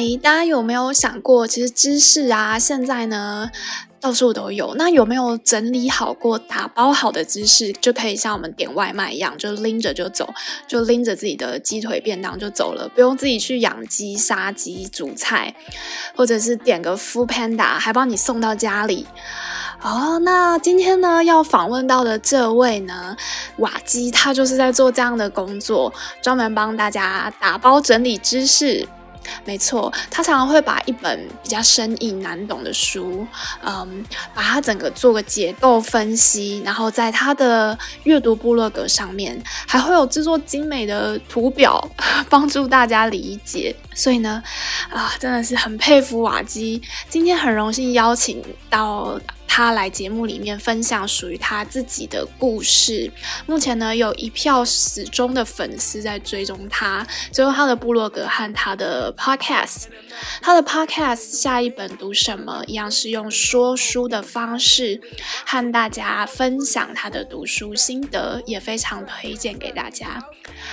诶，大家有没有想过，其实知识啊，现在呢，到处都有。那有没有整理好过、打包好的知识，就可以像我们点外卖一样，就拎着就走，就拎着自己的鸡腿便当就走了，不用自己去养鸡、杀鸡、煮菜，或者是点个 Foodpanda 还帮你送到家里。哦，那今天呢，要访问到的这位呢，瓦基，他就是在做这样的工作，专门帮大家打包整理知识。没错，他常常会把一本比较生硬难懂的书，嗯，把它整个做个结构分析，然后在他的阅读部落格上面，还会有制作精美的图表，帮助大家理解。所以呢，啊，真的是很佩服瓦基。今天很荣幸邀请到。他来节目里面分享属于他自己的故事。目前呢，有一票死忠的粉丝在追踪他，最后他的部落格和他的 podcast。他的 podcast 下一本读什么，一样是用说书的方式和大家分享他的读书心得，也非常推荐给大家。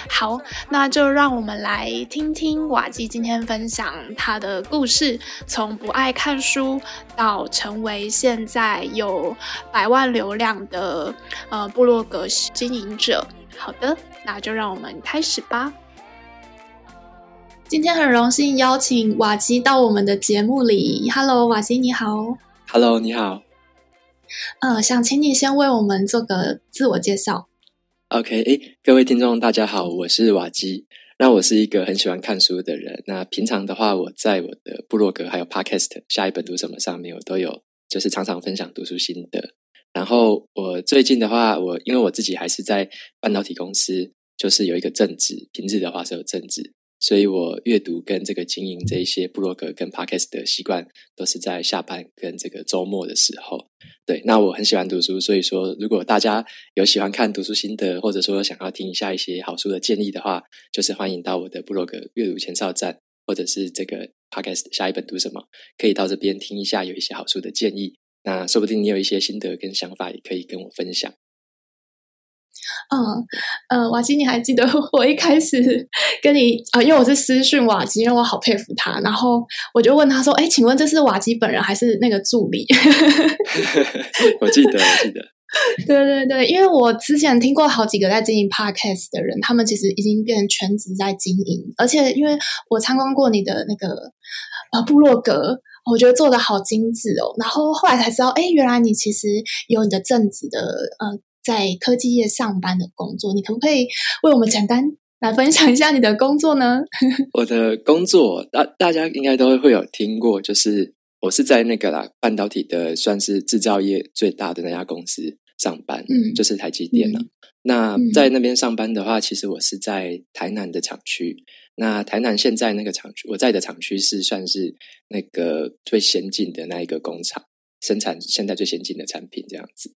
好，那就让我们来听听瓦基今天分享他的故事，从不爱看书到成为现在有百万流量的呃部落格经营者。好的，那就让我们开始吧。今天很荣幸邀请瓦基到我们的节目里。Hello，瓦基你好。Hello，你好。呃，想请你先为我们做个自我介绍。OK，诶，各位听众，大家好，我是瓦基。那我是一个很喜欢看书的人。那平常的话，我在我的部落格还有 Podcast 下一本读什么上面，我都有就是常常分享读书心得。然后我最近的话，我因为我自己还是在半导体公司，就是有一个正职，平日的话是有正职。所以我阅读跟这个经营这一些部落格跟 podcast 的习惯，都是在下班跟这个周末的时候。对，那我很喜欢读书，所以说如果大家有喜欢看读书心得，或者说想要听一下一些好书的建议的话，就是欢迎到我的部落格阅读前哨站，或者是这个 podcast 下一本读什么，可以到这边听一下，有一些好书的建议。那说不定你有一些心得跟想法，也可以跟我分享。嗯，呃，瓦基，你还记得我一开始跟你啊、呃，因为我是私讯瓦基，因为我好佩服他，然后我就问他说：“哎，请问这是瓦基本人还是那个助理？” 我记得，我记得，对对对，因为我之前听过好几个在经营 podcast 的人，他们其实已经变成全职在经营，而且因为我参观过你的那个呃部落格，我觉得做的好精致哦，然后后来才知道，哎，原来你其实有你的正职的呃。在科技业上班的工作，你可不可以为我们简单来分享一下你的工作呢？我的工作，大大家应该都会有听过，就是我是在那个啦半导体的，算是制造业最大的那家公司上班，嗯，就是台积电了。嗯、那在那边上班的话，其实我是在台南的厂区。那台南现在那个厂区，我在的厂区是算是那个最先进的那一个工厂，生产现在最先进的产品这样子。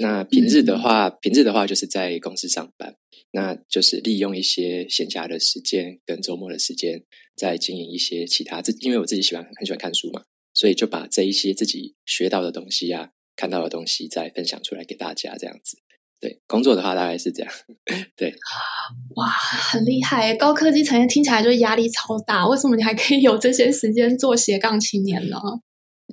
那平日的话，平日的话就是在公司上班，那就是利用一些闲暇的时间跟周末的时间，在经营一些其他自，因为我自己喜欢很喜欢看书嘛，所以就把这一些自己学到的东西啊，看到的东西再分享出来给大家，这样子。对，工作的话大概是这样。对，哇，很厉害！高科技产业听起来就压力超大，为什么你还可以有这些时间做斜杠青年呢？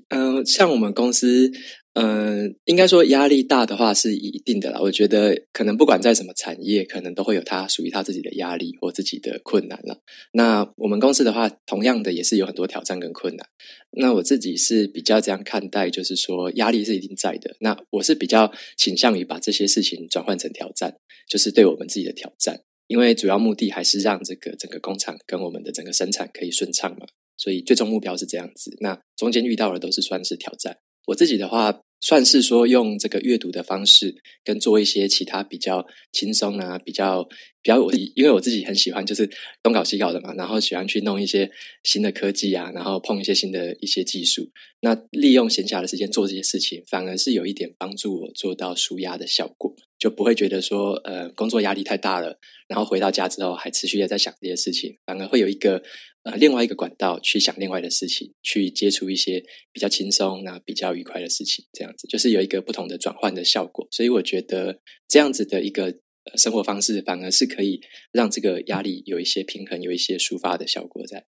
嗯、像我们公司。嗯，应该说压力大的话是一定的啦。我觉得可能不管在什么产业，可能都会有他属于他自己的压力或自己的困难了。那我们公司的话，同样的也是有很多挑战跟困难。那我自己是比较这样看待，就是说压力是一定在的。那我是比较倾向于把这些事情转换成挑战，就是对我们自己的挑战。因为主要目的还是让这个整个工厂跟我们的整个生产可以顺畅嘛。所以最终目标是这样子。那中间遇到的都是算是挑战。我自己的话。算是说用这个阅读的方式，跟做一些其他比较轻松啊，比较比较我因为我自己很喜欢就是东搞西搞的嘛，然后喜欢去弄一些新的科技啊，然后碰一些新的一些技术。那利用闲暇的时间做这些事情，反而是有一点帮助我做到舒压的效果，就不会觉得说呃工作压力太大了，然后回到家之后还持续的在想这些事情，反而会有一个。呃，另外一个管道去想另外的事情，去接触一些比较轻松、那比较愉快的事情，这样子就是有一个不同的转换的效果。所以我觉得这样子的一个呃生活方式，反而是可以让这个压力有一些平衡，有一些抒发的效果在。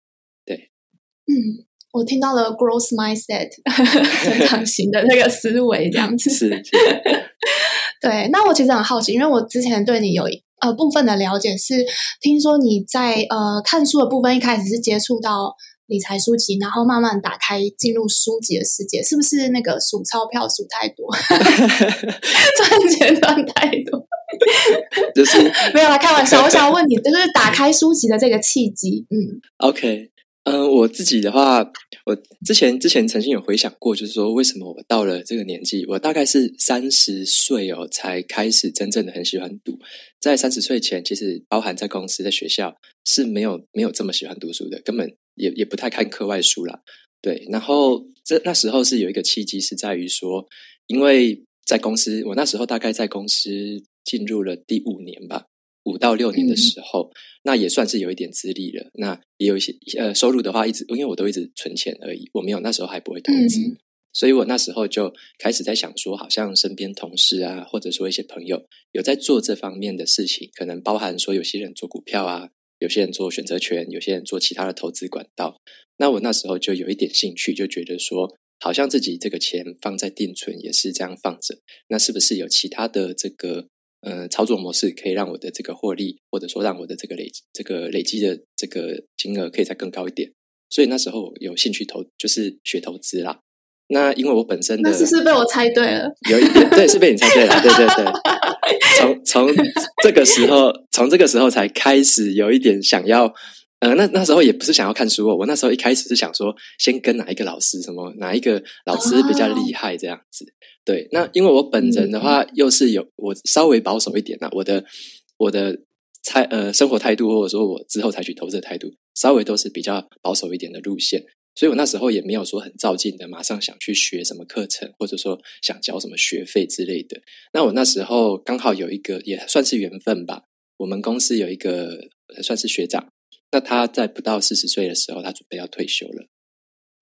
对，嗯，我听到了 growth mindset 成长型的那个思维，这样子是。是 对，那我其实很好奇，因为我之前对你有呃部分的了解是，听说你在呃看书的部分一开始是接触到理财书籍，然后慢慢打开进入书籍的世界，是不是那个数钞票数太多，赚钱赚太多？就是 没有啦，开玩笑。我想问你，就是打开书籍的这个契机，嗯，OK。嗯、我自己的话，我之前之前曾经有回想过，就是说为什么我到了这个年纪，我大概是三十岁哦，才开始真正的很喜欢读。在三十岁前，其实包含在公司、在学校是没有没有这么喜欢读书的，根本也也不太看课外书啦。对，然后这那时候是有一个契机，是在于说，因为在公司，我那时候大概在公司进入了第五年吧。五到六年的时候，嗯、那也算是有一点资历了。那也有一些呃收入的话，一直因为我都一直存钱而已，我没有那时候还不会投资，嗯、所以我那时候就开始在想说，好像身边同事啊，或者说一些朋友有在做这方面的事情，可能包含说有些人做股票啊，有些人做选择权，有些人做其他的投资管道。那我那时候就有一点兴趣，就觉得说，好像自己这个钱放在定存也是这样放着，那是不是有其他的这个？呃，操作模式可以让我的这个获利，或者说让我的这个累这个累积的这个金额可以再更高一点。所以那时候有兴趣投，就是学投资啦。那因为我本身的，那是不是被我猜对了？有一点，对，是被你猜对了。对对对，从从这个时候，从这个时候才开始有一点想要。呃，那那时候也不是想要看书哦，我那时候一开始是想说，先跟哪一个老师，什么哪一个老师比较厉害这样子。Oh. 对，那因为我本人的话，又是有我稍微保守一点呐、啊，我的我的态呃生活态度，或者说我之后采取投资的态度，稍微都是比较保守一点的路线，所以我那时候也没有说很照进的，马上想去学什么课程，或者说想交什么学费之类的。那我那时候刚好有一个也算是缘分吧，我们公司有一个算是学长，那他在不到四十岁的时候，他准备要退休了。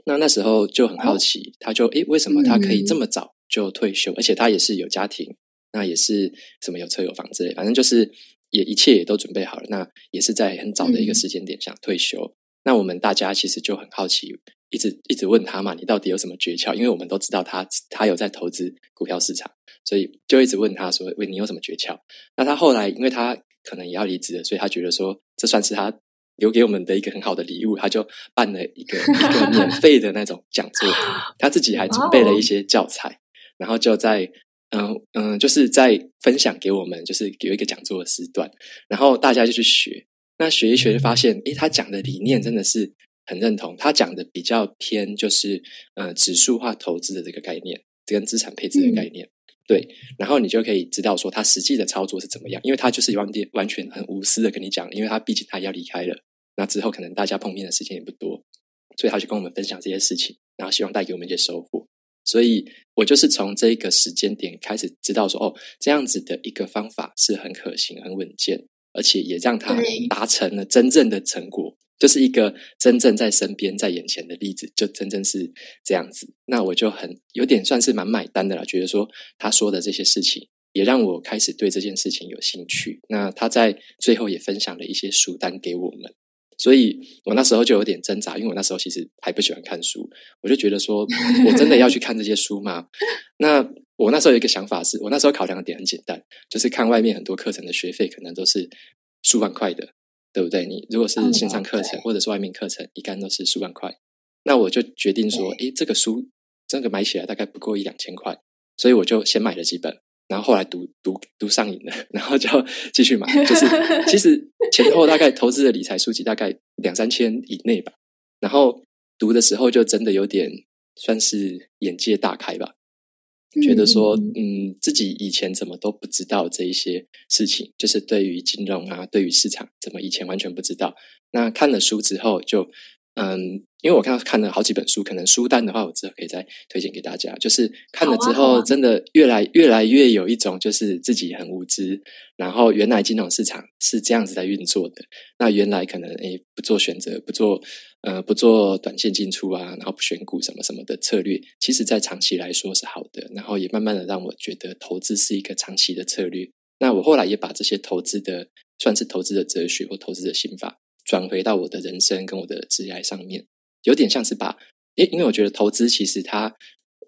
那那时候就很好奇，他就诶，为什么他可以这么早？就退休，而且他也是有家庭，那也是什么有车有房之类，反正就是也一切也都准备好了。那也是在很早的一个时间点想退休。嗯、那我们大家其实就很好奇，一直一直问他嘛，你到底有什么诀窍？因为我们都知道他他有在投资股票市场，所以就一直问他说：“喂，你有什么诀窍？”那他后来因为他可能也要离职了，所以他觉得说这算是他留给我们的一个很好的礼物，他就办了一个 一个免费的那种讲座，他自己还准备了一些教材。然后就在嗯嗯，就是在分享给我们，就是有一个讲座的时段，然后大家就去学。那学一学就发现，诶，他讲的理念真的是很认同。他讲的比较偏，就是呃指数化投资的这个概念，跟资产配置的概念。嗯、对，然后你就可以知道说他实际的操作是怎么样，因为他就是完全完全很无私的跟你讲，因为他毕竟他要离开了，那之后可能大家碰面的时间也不多，所以他就跟我们分享这些事情，然后希望带给我们一些收获。所以我就是从这个时间点开始知道说，哦，这样子的一个方法是很可行、很稳健，而且也让他达成了真正的成果，就是一个真正在身边、在眼前的例子，就真正是这样子。那我就很有点算是蛮买单的了，觉得说他说的这些事情，也让我开始对这件事情有兴趣。那他在最后也分享了一些书单给我们。所以我那时候就有点挣扎，因为我那时候其实还不喜欢看书，我就觉得说，我真的要去看这些书吗？那我那时候有一个想法是，我那时候考量的点很简单，就是看外面很多课程的学费可能都是数万块的，对不对？你如果是线上课程或者是外面课程，一般都是数万块，那我就决定说，诶，这个书真的买起来大概不够一两千块，所以我就先买了几本。然后后来读读读上瘾了，然后就继续买。就是其实前后大概投资的理财书籍大概两三千以内吧。然后读的时候就真的有点算是眼界大开吧，觉得说嗯，自己以前怎么都不知道这一些事情，就是对于金融啊，对于市场怎么以前完全不知道。那看了书之后就。嗯，因为我看到看了好几本书，可能书单的话，我之后可以再推荐给大家。就是看了之后，真的越来越来越有一种，就是自己很无知。然后原来金融市场是这样子在运作的。那原来可能诶不做选择，不做呃不做短线进出啊，然后不选股什么什么的策略，其实在长期来说是好的。然后也慢慢的让我觉得投资是一个长期的策略。那我后来也把这些投资的算是投资的哲学或投资的心法。转回到我的人生跟我的职业上面，有点像是把，因因为我觉得投资其实它，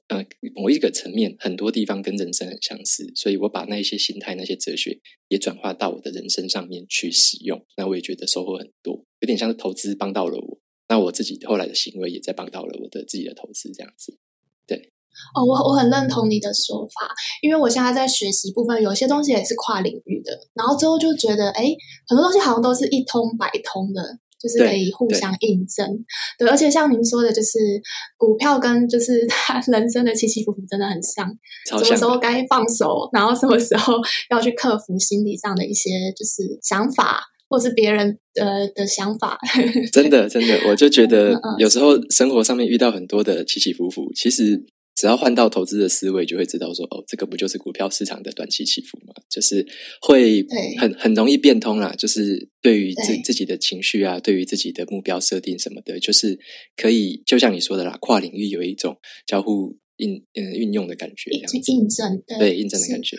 呃，某一个层面很多地方跟人生很相似，所以我把那一些心态、那些哲学也转化到我的人生上面去使用，那我也觉得收获很多，有点像是投资帮到了我，那我自己后来的行为也在帮到了我的自己的投资，这样子，对。哦，我我很认同你的说法，因为我现在在学习部分，有些东西也是跨领域的，然后之后就觉得，哎，很多东西好像都是一通百通的，就是可以互相印证。对，对，而且像您说的，就是股票跟就是 他人生的起起伏伏真的很像，什么时候该放手，然后什么时候 要去克服心理上的一些就是想法，或是别人呃的想法。真的，真的，我就觉 得有时候生活上面遇到很多的起起伏伏，其实。只要换到投资的思维，就会知道说，哦，这个不就是股票市场的短期起伏吗？就是会很很容易变通啦。就是对于自自己的情绪啊，对于自己的目标设定什么的，就是可以就像你说的啦，跨领域有一种交互应嗯运用的感觉，这样子印证对，对印证的感觉。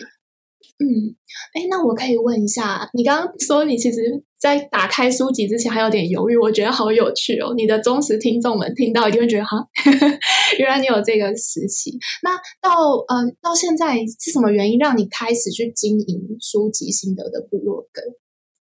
嗯，哎，那我可以问一下，你刚刚说你其实，在打开书籍之前还有点犹豫，我觉得好有趣哦。你的忠实听众们听到一定会觉得，哈，原来你有这个时期。那到呃到现在是什么原因让你开始去经营书籍心得的部落格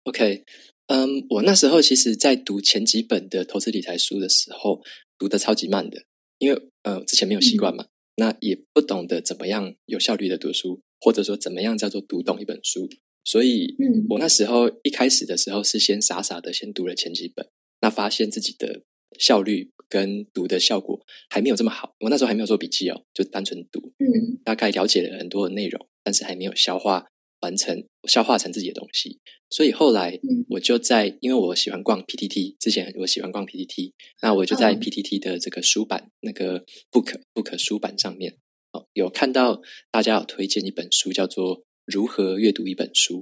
？OK，嗯，我那时候其实，在读前几本的投资理财书的时候，读的超级慢的，因为呃之前没有习惯嘛，嗯、那也不懂得怎么样有效率的读书。或者说，怎么样叫做读懂一本书？所以，嗯，我那时候一开始的时候是先傻傻的先读了前几本，那发现自己的效率跟读的效果还没有这么好。我那时候还没有做笔记哦，就单纯读，嗯，大概了解了很多的内容，但是还没有消化完成，消化成自己的东西。所以后来，我就在，因为我喜欢逛 PTT，之前我喜欢逛 PTT，那我就在 PTT 的这个书版那个 Book Book 书版上面。哦，有看到大家有推荐一本书，叫做《如何阅读一本书》。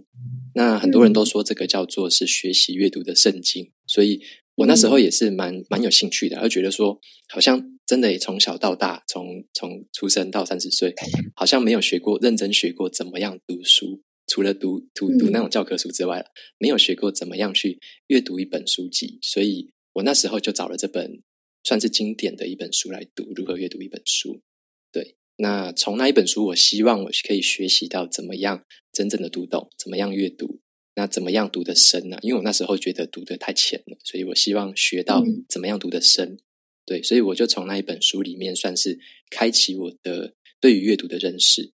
那很多人都说这个叫做是学习阅读的圣经，所以我那时候也是蛮蛮有兴趣的，而觉得说好像真的也从小到大，从从出生到三十岁，好像没有学过认真学过怎么样读书，除了读读读那种教科书之外，没有学过怎么样去阅读一本书籍。所以我那时候就找了这本算是经典的一本书来读，《如何阅读一本书》。对。那从那一本书，我希望我可以学习到怎么样真正的读懂，怎么样阅读，那怎么样读得深呢？因为我那时候觉得读得太浅了，所以我希望学到怎么样读得深。嗯、对，所以我就从那一本书里面算是开启我的对于阅读的认识。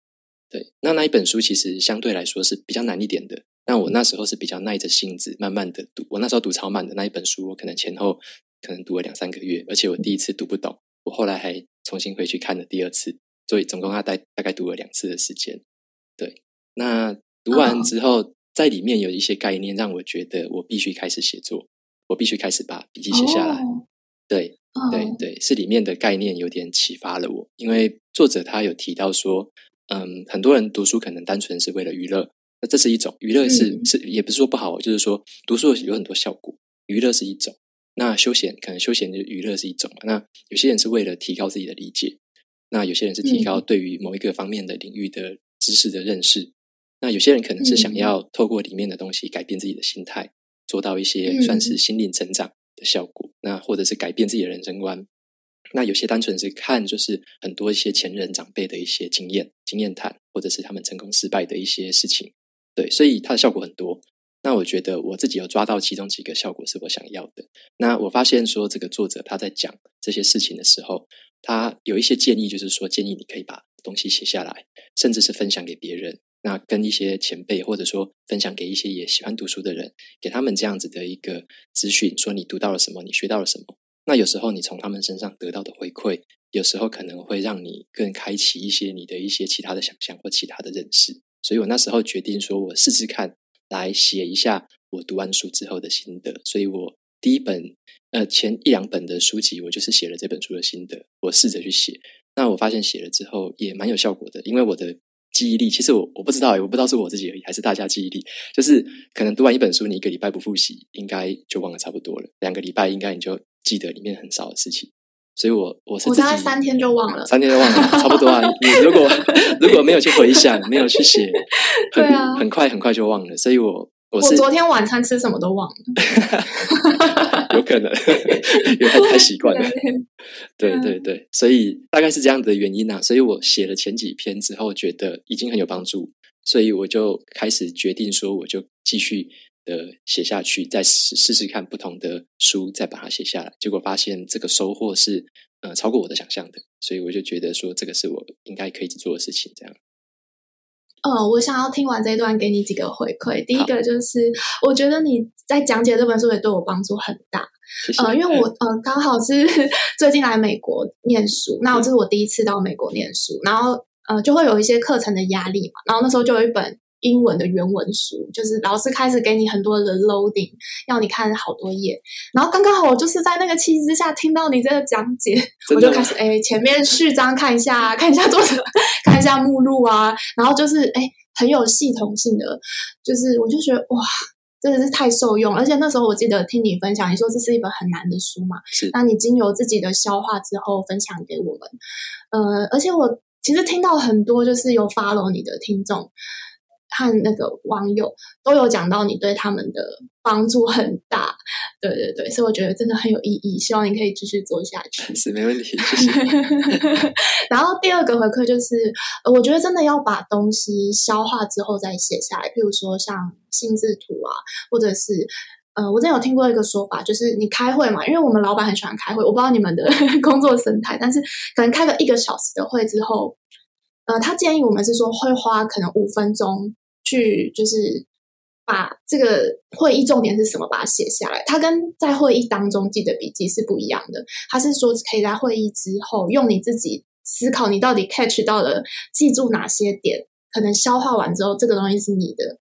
对，那那一本书其实相对来说是比较难一点的，但我那时候是比较耐着性子慢慢的读。我那时候读超慢的那一本书，我可能前后可能读了两三个月，而且我第一次读不懂，我后来还重新回去看了第二次。所以总共他大大概读了两次的时间，对。那读完之后，oh. 在里面有一些概念让我觉得我必须开始写作，我必须开始把笔记写下来。Oh. 对，oh. 对，对，是里面的概念有点启发了我。因为作者他有提到说，嗯，很多人读书可能单纯是为了娱乐，那这是一种娱乐是，是是也不是说不好，就是说读书有很多效果，娱乐是一种。那休闲可能休闲就娱乐是一种嘛，那有些人是为了提高自己的理解。那有些人是提高对于某一个方面的领域的知识的认识，嗯、那有些人可能是想要透过里面的东西改变自己的心态，做到一些算是心灵成长的效果。嗯、那或者是改变自己的人生观。那有些单纯是看就是很多一些前人长辈的一些经验经验谈，或者是他们成功失败的一些事情。对，所以它的效果很多。那我觉得我自己有抓到其中几个效果是我想要的。那我发现说这个作者他在讲这些事情的时候。他有一些建议，就是说建议你可以把东西写下来，甚至是分享给别人。那跟一些前辈，或者说分享给一些也喜欢读书的人，给他们这样子的一个资讯，说你读到了什么，你学到了什么。那有时候你从他们身上得到的回馈，有时候可能会让你更开启一些你的一些其他的想象或其他的认识。所以我那时候决定说，我试试看来写一下我读完书之后的心得。所以我。第一本，呃，前一两本的书籍，我就是写了这本书的心得，我试着去写。那我发现写了之后也蛮有效果的，因为我的记忆力，其实我我不知道，我不知道是我自己而已，还是大家记忆力，就是可能读完一本书，你一个礼拜不复习，应该就忘了差不多了；两个礼拜，应该你就记得里面很少的事情。所以我我是我大概三天就忘了，三天就忘了，差不多啊。你如果如果没有去回想，没有去写，很、对啊、很快很快就忘了。所以我。我我昨天晚餐吃什么都忘了，有可能，有可能太习惯了。对 对对，所以大概是这样的原因啊。所以我写了前几篇之后，觉得已经很有帮助，所以我就开始决定说，我就继续的写下去，再试试试看不同的书，再把它写下来。结果发现这个收获是呃超过我的想象的，所以我就觉得说，这个是我应该可以去做的事情，这样。呃，我想要听完这一段，给你几个回馈。第一个就是，我觉得你在讲解这本书也对我帮助很大。谢谢。呃，因为我呃刚好是 最近来美国念书，那我这是我第一次到美国念书，然后呃就会有一些课程的压力嘛，然后那时候就有一本。英文的原文书，就是老师开始给你很多的 loading，要你看好多页，然后刚刚好我就是在那个气之下听到你这个讲解，我就开始哎前面序章看一下，看一下作者，看一下目录啊，然后就是哎很有系统性的，就是我就觉得哇真的是太受用，而且那时候我记得听你分享，你说这是一本很难的书嘛，是，那你经由自己的消化之后分享给我们，呃，而且我其实听到很多就是有 follow 你的听众。和那个网友都有讲到你对他们的帮助很大，对对对，所以我觉得真的很有意义，希望你可以继续做下去。是，没问题，谢谢。然后第二个回馈就是，我觉得真的要把东西消化之后再写下来，譬如说像心智图啊，或者是呃，我之前有听过一个说法，就是你开会嘛，因为我们老板很喜欢开会，我不知道你们的 工作生态，但是可能开个一个小时的会之后，呃，他建议我们是说会花可能五分钟。去就是把这个会议重点是什么，把它写下来。它跟在会议当中记的笔记是不一样的。它是说可以在会议之后用你自己思考，你到底 catch 到了，记住哪些点，可能消化完之后，这个东西是你的。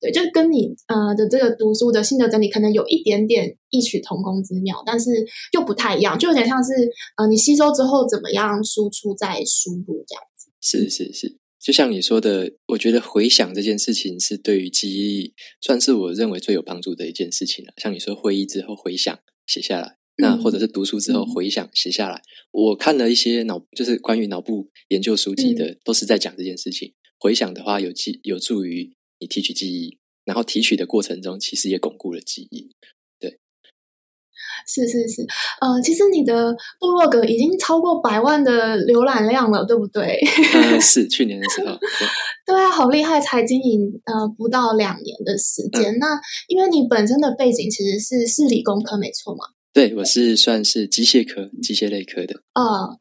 对，就跟你呃的这个读书的心得整理可能有一点点异曲同工之妙，但是又不太一样，就有点像是呃你吸收之后怎么样输出再输入这样子。是是是。就像你说的，我觉得回想这件事情是对于记忆，算是我认为最有帮助的一件事情了。像你说会议之后回想写下来，那或者是读书之后回想写下来。我看了一些脑，就是关于脑部研究书籍的，都是在讲这件事情。回想的话，有记有助于你提取记忆，然后提取的过程中，其实也巩固了记忆。是是是，呃，其实你的部落格已经超过百万的浏览量了，对不对？嗯，是去年的时候。对，对啊，好厉害，才经营呃不到两年的时间。嗯、那因为你本身的背景其实是是理工科，没错嘛？对，我是算是机械科、机械类科的。呃，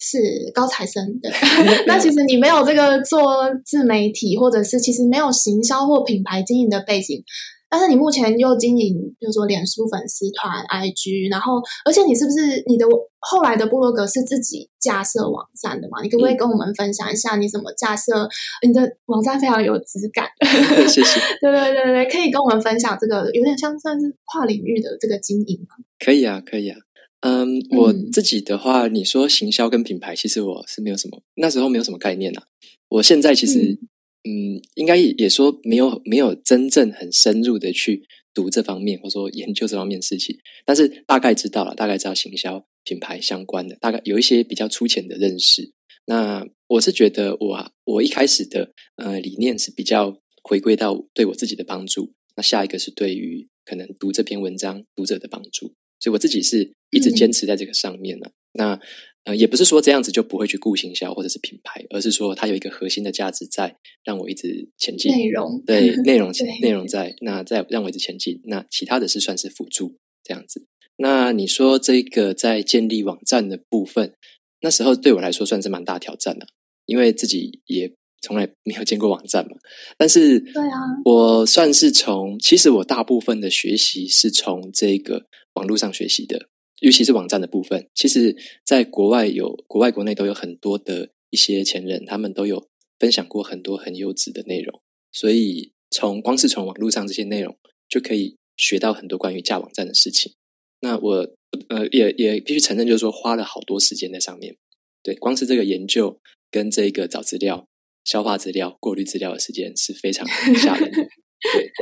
是高材生的。那其实你没有这个做自媒体，或者是其实没有行销或品牌经营的背景。但是你目前又经营，比如说脸书粉丝团、IG，然后，而且你是不是你的后来的部落格是自己架设网站的嘛？你可不可以跟我们分享一下你怎么架设？你的网站非常有质感，谢谢。对对对对，可以跟我们分享这个有点像算是跨领域的这个经营吗？可以啊，可以啊。嗯，我自己的话，你说行销跟品牌，其实我是没有什么，那时候没有什么概念啊。我现在其实。嗯嗯，应该也说没有没有真正很深入的去读这方面，或者说研究这方面的事情，但是大概知道了，大概知道行销品牌相关的，大概有一些比较粗浅的认识。那我是觉得我我一开始的呃理念是比较回归到对我自己的帮助，那下一个是对于可能读这篇文章读者的帮助，所以我自己是一直坚持在这个上面呢。嗯、那。呃，也不是说这样子就不会去顾行销或者是品牌，而是说它有一个核心的价值在，让我一直前进。内容对 内容对内容在，那在让我一直前进。那其他的是算是辅助这样子。那你说这个在建立网站的部分，那时候对我来说算是蛮大挑战的，因为自己也从来没有见过网站嘛。但是对啊，我算是从其实我大部分的学习是从这个网络上学习的。尤其是网站的部分，其实在国外有，国外国内都有很多的一些前人，他们都有分享过很多很优质的内容，所以从光是从网络上这些内容就可以学到很多关于架网站的事情。那我呃也也必须承认，就是说花了好多时间在上面。对，光是这个研究跟这个找资料、消化资料、过滤资料的时间是非常吓人的。对，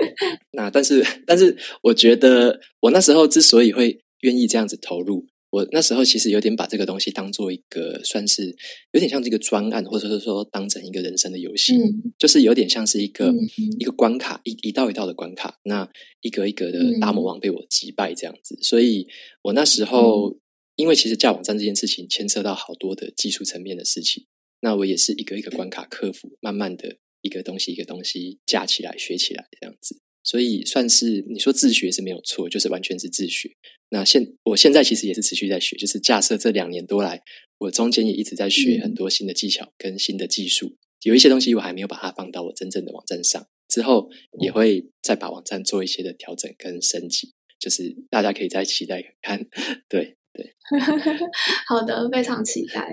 那但是 但是我觉得我那时候之所以会愿意这样子投入，我那时候其实有点把这个东西当做一个，算是有点像这个专案，或者是说当成一个人生的游戏，嗯、就是有点像是一个、嗯、一个关卡，一一道一道的关卡，那一格一格的大魔王被我击败这样子。嗯、所以我那时候，嗯、因为其实架网站这件事情牵涉到好多的技术层面的事情，那我也是一个一个关卡克服，慢慢的一个东西一个东西架起来学起来这样子。所以算是你说自学是没有错，就是完全是自学。那现我现在其实也是持续在学，就是架设这两年多来，我中间也一直在学很多新的技巧跟新的技术。有一些东西我还没有把它放到我真正的网站上，之后也会再把网站做一些的调整跟升级，就是大家可以再期待看。对对，好的，非常期待。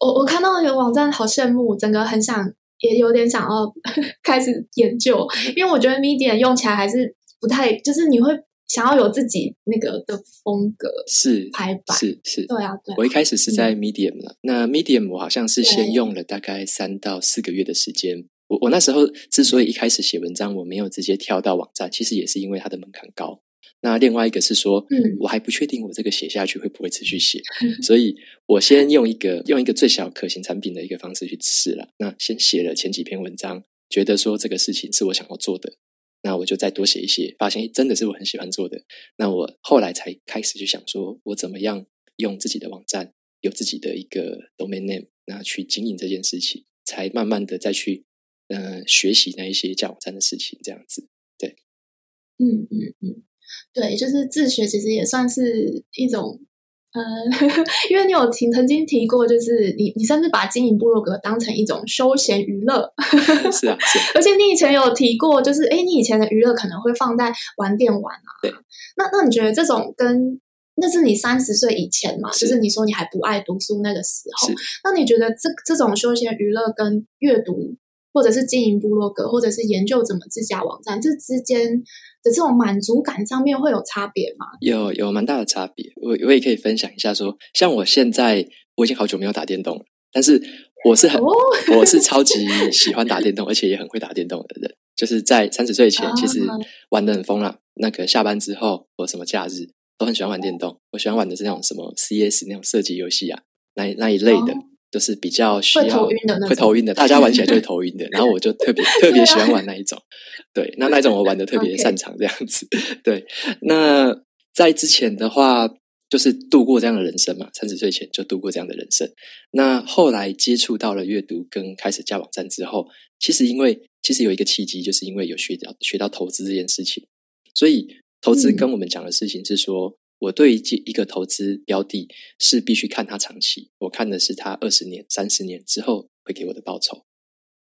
我我看到那个网站好羡慕，整个很想。也有点想要 开始研究，因为我觉得 Medium 用起来还是不太，就是你会想要有自己那个的风格，是排版，是是，对啊，对啊。我一开始是在 Medium 了，嗯、那 Medium 我好像是先用了大概三到四个月的时间。我我那时候之所以一开始写文章，我没有直接跳到网站，其实也是因为它的门槛高。那另外一个是说，嗯，我还不确定我这个写下去会不会持续写，嗯、所以我先用一个用一个最小可行产品的一个方式去试了。那先写了前几篇文章，觉得说这个事情是我想要做的，那我就再多写一些，发现真的是我很喜欢做的。那我后来才开始去想说，我怎么样用自己的网站，有自己的一个 domain name，那去经营这件事情，才慢慢的再去嗯、呃、学习那一些架网站的事情，这样子。对，嗯嗯嗯。嗯对，就是自学，其实也算是一种，呃，因为你有提曾经提过，就是你你甚至把经营部落格当成一种休闲娱乐，是啊，是啊。而且你以前有提过，就是哎，你以前的娱乐可能会放在玩电玩啊。对。那那你觉得这种跟那是你三十岁以前嘛？是就是你说你还不爱读书那个时候，那你觉得这这种休闲娱乐跟阅读，或者是经营部落格，或者是研究怎么自家网站，这之间？的这种满足感上面会有差别吗？有，有蛮大的差别。我我也可以分享一下说，说像我现在我已经好久没有打电动了，但是我是很、哦、我是超级喜欢打电动，而且也很会打电动的人。就是在三十岁前，其实玩的很疯了。那个下班之后或什么假日，都很喜欢玩电动。我喜欢玩的是那种什么 CS 那种射击游戏啊，那那一类的。哦都是比较需要会头晕的，会头晕的，大家玩起来就会头晕的。然后我就特别特别喜欢玩那一种，对，那那一种我玩的特别 擅长这样子。对，那在之前的话，就是度过这样的人生嘛，三十岁前就度过这样的人生。那后来接触到了阅读跟开始加网站之后，其实因为其实有一个契机，就是因为有学到学到投资这件事情，所以投资跟我们讲的事情是说。嗯我对一个投资标的，是必须看它长期，我看的是它二十年、三十年之后会给我的报酬。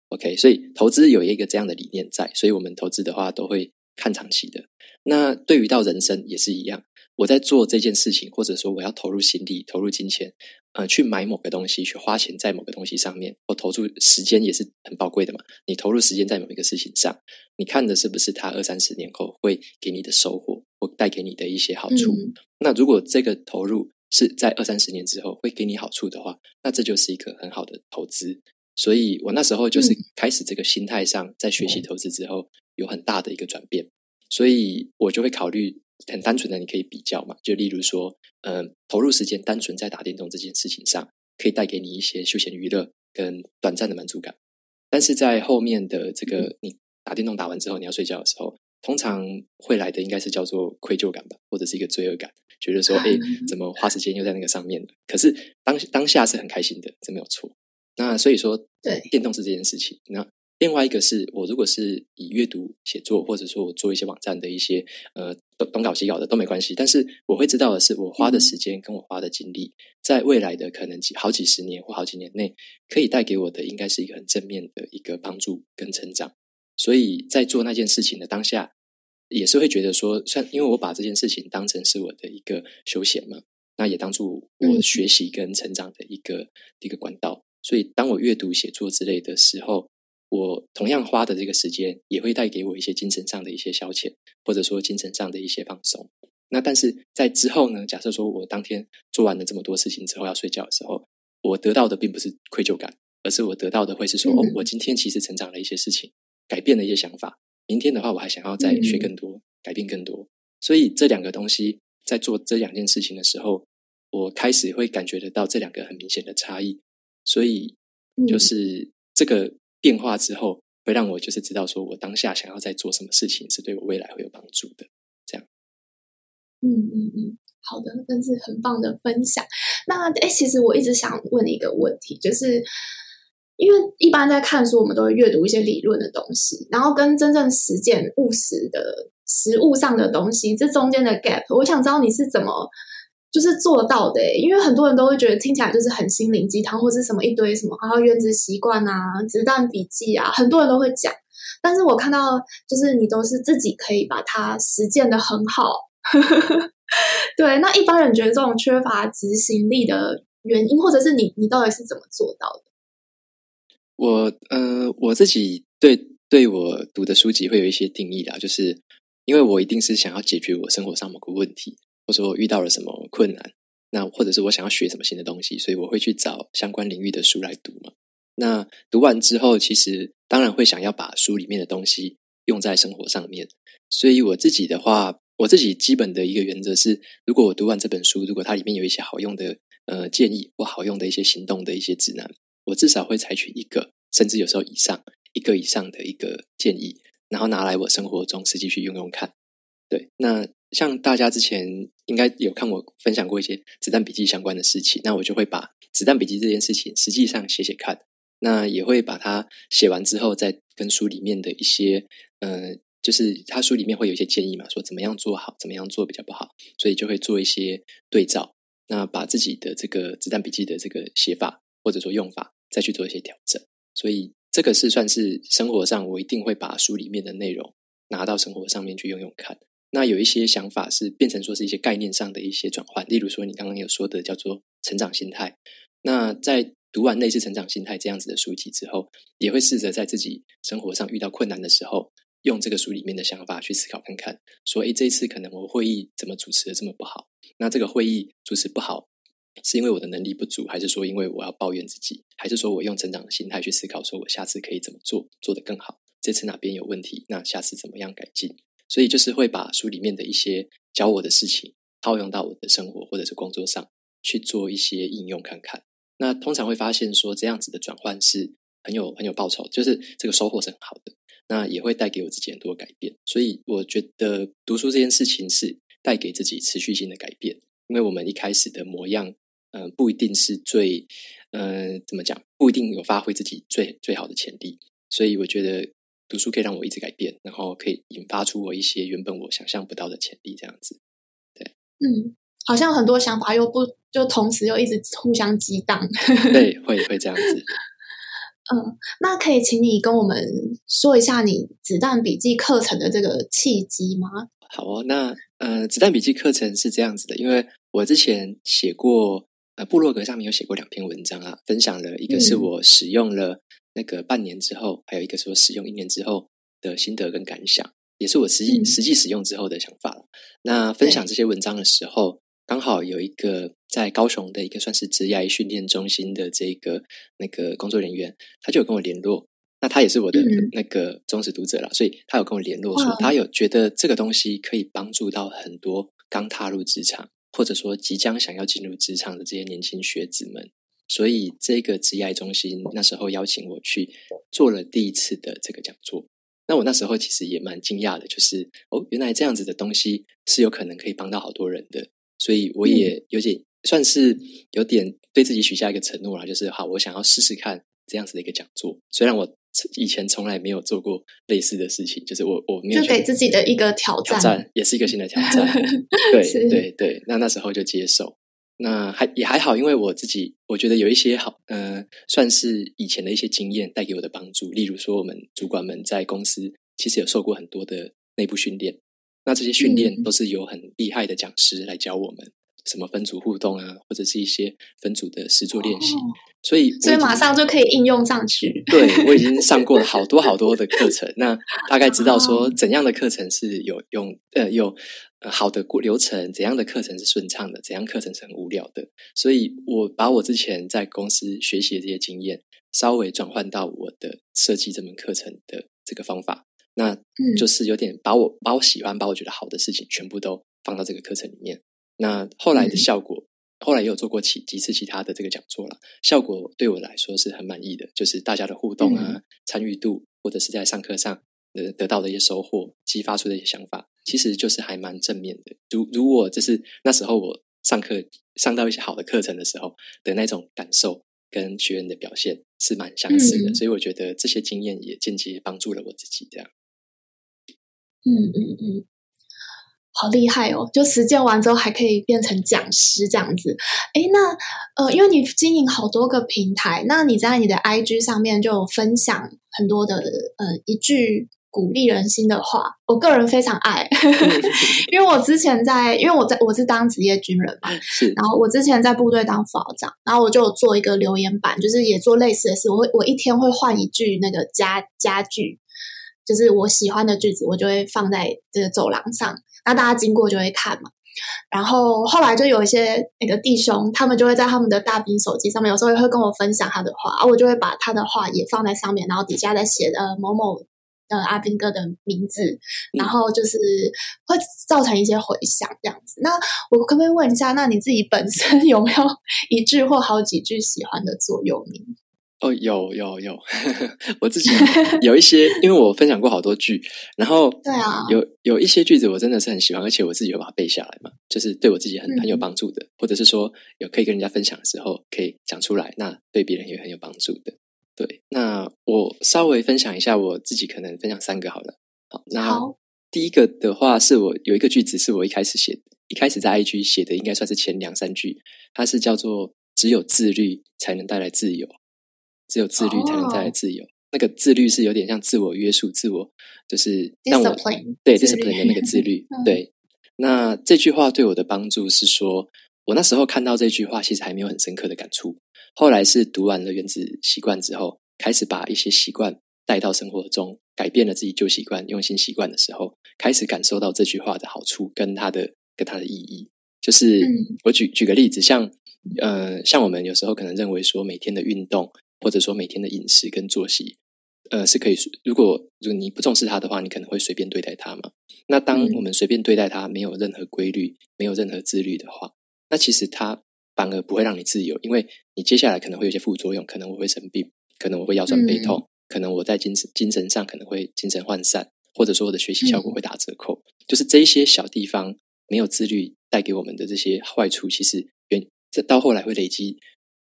OK，所以投资有一个这样的理念在，所以我们投资的话都会看长期的。那对于到人生也是一样，我在做这件事情，或者说我要投入心力、投入金钱，呃，去买某个东西，去花钱在某个东西上面，或投入时间也是很宝贵的嘛。你投入时间在某一个事情上，你看的是不是它二三十年后会给你的收获？或带给你的一些好处。嗯、那如果这个投入是在二三十年之后会给你好处的话，那这就是一个很好的投资。所以我那时候就是开始这个心态上，在学习投资之后有很大的一个转变。所以我就会考虑很单纯的，你可以比较嘛，就例如说，嗯、呃，投入时间单纯在打电动这件事情上，可以带给你一些休闲娱乐跟短暂的满足感。但是在后面的这个你打电动打完之后，你要睡觉的时候。通常会来的应该是叫做愧疚感吧，或者是一个罪恶感，觉得说，哎，怎么花时间又在那个上面了？可是当当下是很开心的，这没有错。那所以说，对，电动是这件事情。那另外一个是我如果是以阅读、写作，或者说我做一些网站的一些呃东东搞西搞的都没关系。但是我会知道的是，我花的时间跟我花的精力，在未来的可能几好几十年或好几年内，可以带给我的应该是一个很正面的一个帮助跟成长。所以在做那件事情的当下。也是会觉得说，算因为我把这件事情当成是我的一个休闲嘛，那也当做我学习跟成长的一个、嗯、一个管道。所以，当我阅读、写作之类的时候，我同样花的这个时间，也会带给我一些精神上的一些消遣，或者说精神上的一些放松。那但是在之后呢，假设说我当天做完了这么多事情之后要睡觉的时候，我得到的并不是愧疚感，而是我得到的会是说，嗯、哦，我今天其实成长了一些事情，改变了一些想法。明天的话，我还想要再学更多，嗯、改变更多。所以这两个东西在做这两件事情的时候，我开始会感觉得到这两个很明显的差异，所以就是这个变化之后，会让我就是知道说我当下想要在做什么事情是对我未来会有帮助的。这样，嗯嗯嗯，好的，真是很棒的分享。那哎，其实我一直想问一个问题，就是。因为一般在看书，我们都会阅读一些理论的东西，然后跟真正实践务实的实物上的东西，这中间的 gap，我想知道你是怎么就是做到的？因为很多人都会觉得听起来就是很心灵鸡汤，或是什么一堆什么，然后原子习惯啊、子弹笔记啊，很多人都会讲。但是我看到就是你都是自己可以把它实践的很好。对，那一般人觉得这种缺乏执行力的原因，或者是你你到底是怎么做到的？我呃，我自己对对我读的书籍会有一些定义啦，就是因为我一定是想要解决我生活上某个问题，或者我遇到了什么困难，那或者是我想要学什么新的东西，所以我会去找相关领域的书来读嘛。那读完之后，其实当然会想要把书里面的东西用在生活上面。所以我自己的话，我自己基本的一个原则是，如果我读完这本书，如果它里面有一些好用的呃建议或好用的一些行动的一些指南。我至少会采取一个，甚至有时候以上一个以上的一个建议，然后拿来我生活中实际去用用看。对，那像大家之前应该有看我分享过一些子弹笔记相关的事情，那我就会把子弹笔记这件事情实际上写写看，那也会把它写完之后，再跟书里面的一些，呃，就是他书里面会有一些建议嘛，说怎么样做好，怎么样做比较不好，所以就会做一些对照，那把自己的这个子弹笔记的这个写法或者说用法。再去做一些调整，所以这个是算是生活上，我一定会把书里面的内容拿到生活上面去用用看。那有一些想法是变成说是一些概念上的一些转换，例如说你刚刚有说的叫做成长心态。那在读完类似成长心态这样子的书籍之后，也会试着在自己生活上遇到困难的时候，用这个书里面的想法去思考看看，说，诶，这一次可能我会议怎么主持的这么不好？那这个会议主持不好，是因为我的能力不足，还是说因为我要抱怨自己，还是说我用成长的心态去思考，说我下次可以怎么做，做得更好？这次哪边有问题，那下次怎么样改进？所以就是会把书里面的一些教我的事情套用到我的生活或者是工作上去做一些应用看看。那通常会发现说这样子的转换是很有很有报酬，就是这个收获是很好的。那也会带给我自己很多改变。所以我觉得读书这件事情是带给自己持续性的改变，因为我们一开始的模样。嗯、呃，不一定是最，嗯、呃，怎么讲？不一定有发挥自己最最好的潜力，所以我觉得读书可以让我一直改变，然后可以引发出我一些原本我想象不到的潜力，这样子。对，嗯，好像很多想法又不就同时又一直互相激荡。对，会会这样子。嗯，那可以请你跟我们说一下你子弹笔记课程的这个契机吗？好哦，那呃，子弹笔记课程是这样子的，因为我之前写过。呃，部落格上面有写过两篇文章啊，分享了一个是我使用了那个半年之后，嗯、还有一个是我使用一年之后的心得跟感想，也是我实际、嗯、实际使用之后的想法了。那分享这些文章的时候，刚好有一个在高雄的一个算是职业训练中心的这个那个工作人员，他就有跟我联络。那他也是我的那个忠实读者了，嗯、所以他有跟我联络说，他有觉得这个东西可以帮助到很多刚踏入职场。或者说即将想要进入职场的这些年轻学子们，所以这个职业中心那时候邀请我去做了第一次的这个讲座。那我那时候其实也蛮惊讶的，就是哦，原来这样子的东西是有可能可以帮到好多人的。所以我也有点算是有点对自己许下一个承诺啦，就是好，我想要试试看这样子的一个讲座。虽然我。以前从来没有做过类似的事情，就是我我没有就给自己的一个挑战，挑战也是一个新的挑战。对对对，那那时候就接受，那还也还好，因为我自己我觉得有一些好，呃，算是以前的一些经验带给我的帮助。例如说，我们主管们在公司其实有受过很多的内部训练，那这些训练都是有很厉害的讲师来教我们。什么分组互动啊，或者是一些分组的实作练习，哦、所以所以马上就可以应用上去。对，我已经上过了好多好多的课程，那大概知道说怎样的课程是有用，呃，有好的流程，怎样的课程是顺畅的，怎样课程是很无聊的。所以我把我之前在公司学习的这些经验，稍微转换到我的设计这门课程的这个方法，那就是有点把我把我喜欢、把我觉得好的事情全部都放到这个课程里面。那后来的效果后来也有做过几几次其他的这个讲座了，效果对我来说是很满意的，就是大家的互动啊、嗯、参与度，或者是在上课上得得到的一些收获，激发出的一些想法，其实就是还蛮正面的。如如果就是那时候我上课上到一些好的课程的时候的那种感受，跟学员的表现是蛮相似的，嗯、所以我觉得这些经验也间接帮助了我自己。这样，嗯嗯嗯，好厉害哦！就实践完之后还可以变成讲师这样子。哎，那呃，因为你经营好多个平台，那你在你的 IG 上面就有分享很多的呃一句。鼓励人心的话，我个人非常爱，因为我之前在，因为我在我是当职业军人嘛，是，然后我之前在部队当副长，然后我就做一个留言板，就是也做类似的事，我会我一天会换一句那个家家句，就是我喜欢的句子，我就会放在这个走廊上，那大家经过就会看嘛。然后后来就有一些那个弟兄，他们就会在他们的大兵手机上面，有时候也会跟我分享他的话，啊，我就会把他的话也放在上面，然后底下再写呃某某。呃，阿兵哥的名字，然后就是会造成一些回响这样子。那我可不可以问一下，那你自己本身 有没有一句或好几句喜欢的座右铭？哦，有有有，我自己有一些，因为我分享过好多句，然后对啊，有有一些句子我真的是很喜欢，而且我自己有把它背下来嘛，就是对我自己很很有帮助的，嗯、或者是说有可以跟人家分享的时候可以讲出来，那对别人也很有帮助的。对，那我稍微分享一下我自己，可能分享三个好了。好，那第一个的话是我有一个句子是我一开始写，一开始在 IG 写的，应该算是前两三句。它是叫做“只有自律才能带来自由”，只有自律才能带来自由。Oh. 那个自律是有点像自我约束、自我就是让我 Discipline 对 discipline 的那个自律。对，那这句话对我的帮助是说，我那时候看到这句话，其实还没有很深刻的感触。后来是读完了《原子习惯》之后，开始把一些习惯带到生活中，改变了自己旧习惯，用新习惯的时候，开始感受到这句话的好处跟它的跟它的意义。就是我举举个例子，像呃，像我们有时候可能认为说，每天的运动或者说每天的饮食跟作息，呃，是可以如果如果你不重视它的话，你可能会随便对待它嘛。那当我们随便对待它，没有任何规律，没有任何自律的话，那其实它。反而不会让你自由，因为你接下来可能会有些副作用，可能我会生病，可能我会腰酸背痛，嗯、可能我在精神精神上可能会精神涣散，或者说我的学习效果会打折扣。嗯、就是这一些小地方没有自律带给我们的这些坏处，其实原这到后来会累积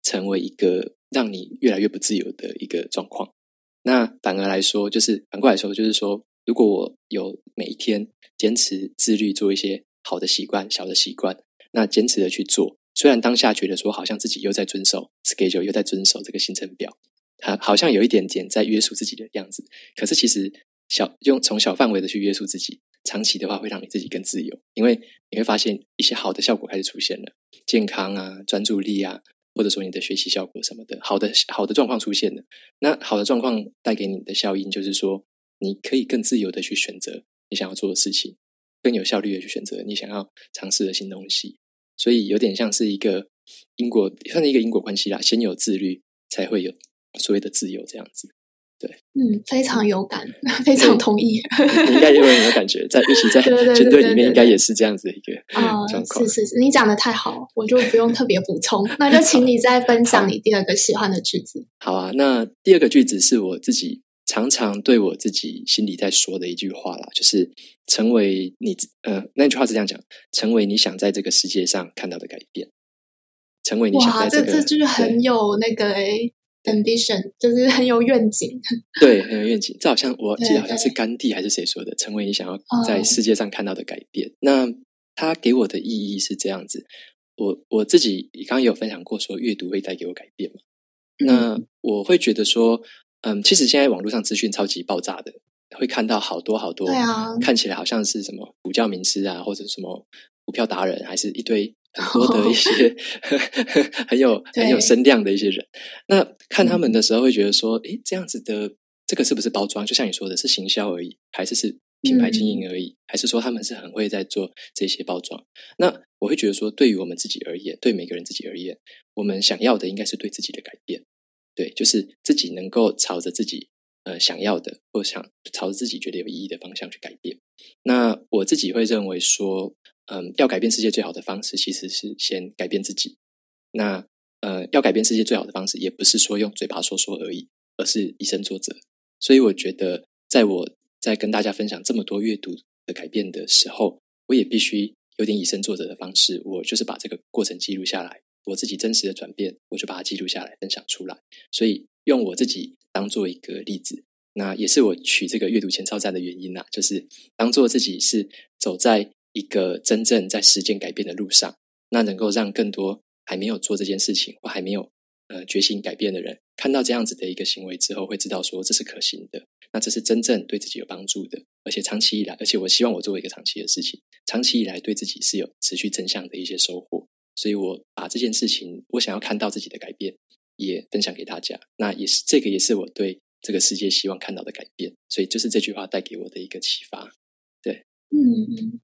成为一个让你越来越不自由的一个状况。那反而来说，就是反过来说，就是说，如果我有每一天坚持自律，做一些好的习惯、小的习惯，那坚持的去做。虽然当下觉得说好像自己又在遵守 schedule，又在遵守这个行程表，它好像有一点点在约束自己的样子。可是其实小用从小范围的去约束自己，长期的话会让你自己更自由，因为你会发现一些好的效果开始出现了，健康啊、专注力啊，或者说你的学习效果什么的，好的好的状况出现了。那好的状况带给你的效应就是说，你可以更自由的去选择你想要做的事情，更有效率的去选择你想要尝试的新东西。所以有点像是一个因果，算是一个因果关系啦。先有自律，才会有所谓的自由，这样子。对，嗯，非常有感，非常同意。你 应该也有很有感觉，在一起在军队里面，应该也是这样子一个状况。是是是，你讲的太好，我就不用特别补充。那就请你再分享你第二个喜欢的句子。好啊，那第二个句子是我自己。常常对我自己心里在说的一句话啦，就是成为你呃，那句话是这样讲：成为你想在这个世界上看到的改变。成为你想在这个，哇，这这句很有那个诶对 ambition，就是很有愿景。对，很有愿景。这好像我记得好像是甘地还是谁说的：“成为你想要在世界上看到的改变。” oh. 那他给我的意义是这样子。我我自己刚刚也有分享过，说阅读会带给我改变嘛。嗯、那我会觉得说。嗯，其实现在网络上资讯超级爆炸的，会看到好多好多，看起来好像是什么股教名师啊，或者什么股票达人，还是一堆很多的一些、oh. 很有 很有声量的一些人。那看他们的时候，会觉得说，诶，这样子的这个是不是包装？就像你说的，是行销而已，还是是品牌经营而已？嗯、还是说他们是很会在做这些包装？那我会觉得说，对于我们自己而言，对每个人自己而言，我们想要的应该是对自己的改变。对，就是自己能够朝着自己呃想要的，或想朝着自己觉得有意义的方向去改变。那我自己会认为说，嗯，要改变世界最好的方式，其实是先改变自己。那呃，要改变世界最好的方式，也不是说用嘴巴说说而已，而是以身作则。所以我觉得，在我在跟大家分享这么多阅读的改变的时候，我也必须有点以身作则的方式。我就是把这个过程记录下来，我自己真实的转变，我就把它记录下来，分享出来。所以用我自己当做一个例子，那也是我取这个阅读前哨站的原因呐、就是当做自己是走在一个真正在实践改变的路上，那能够让更多还没有做这件事情或还没有呃决心改变的人，看到这样子的一个行为之后，会知道说这是可行的，那这是真正对自己有帮助的，而且长期以来，而且我希望我做一个长期的事情，长期以来对自己是有持续正向的一些收获，所以我把这件事情，我想要看到自己的改变，也分享给大家，那也是这个也是我对这个世界希望看到的改变，所以就是这句话带给我的一个启发，对，嗯。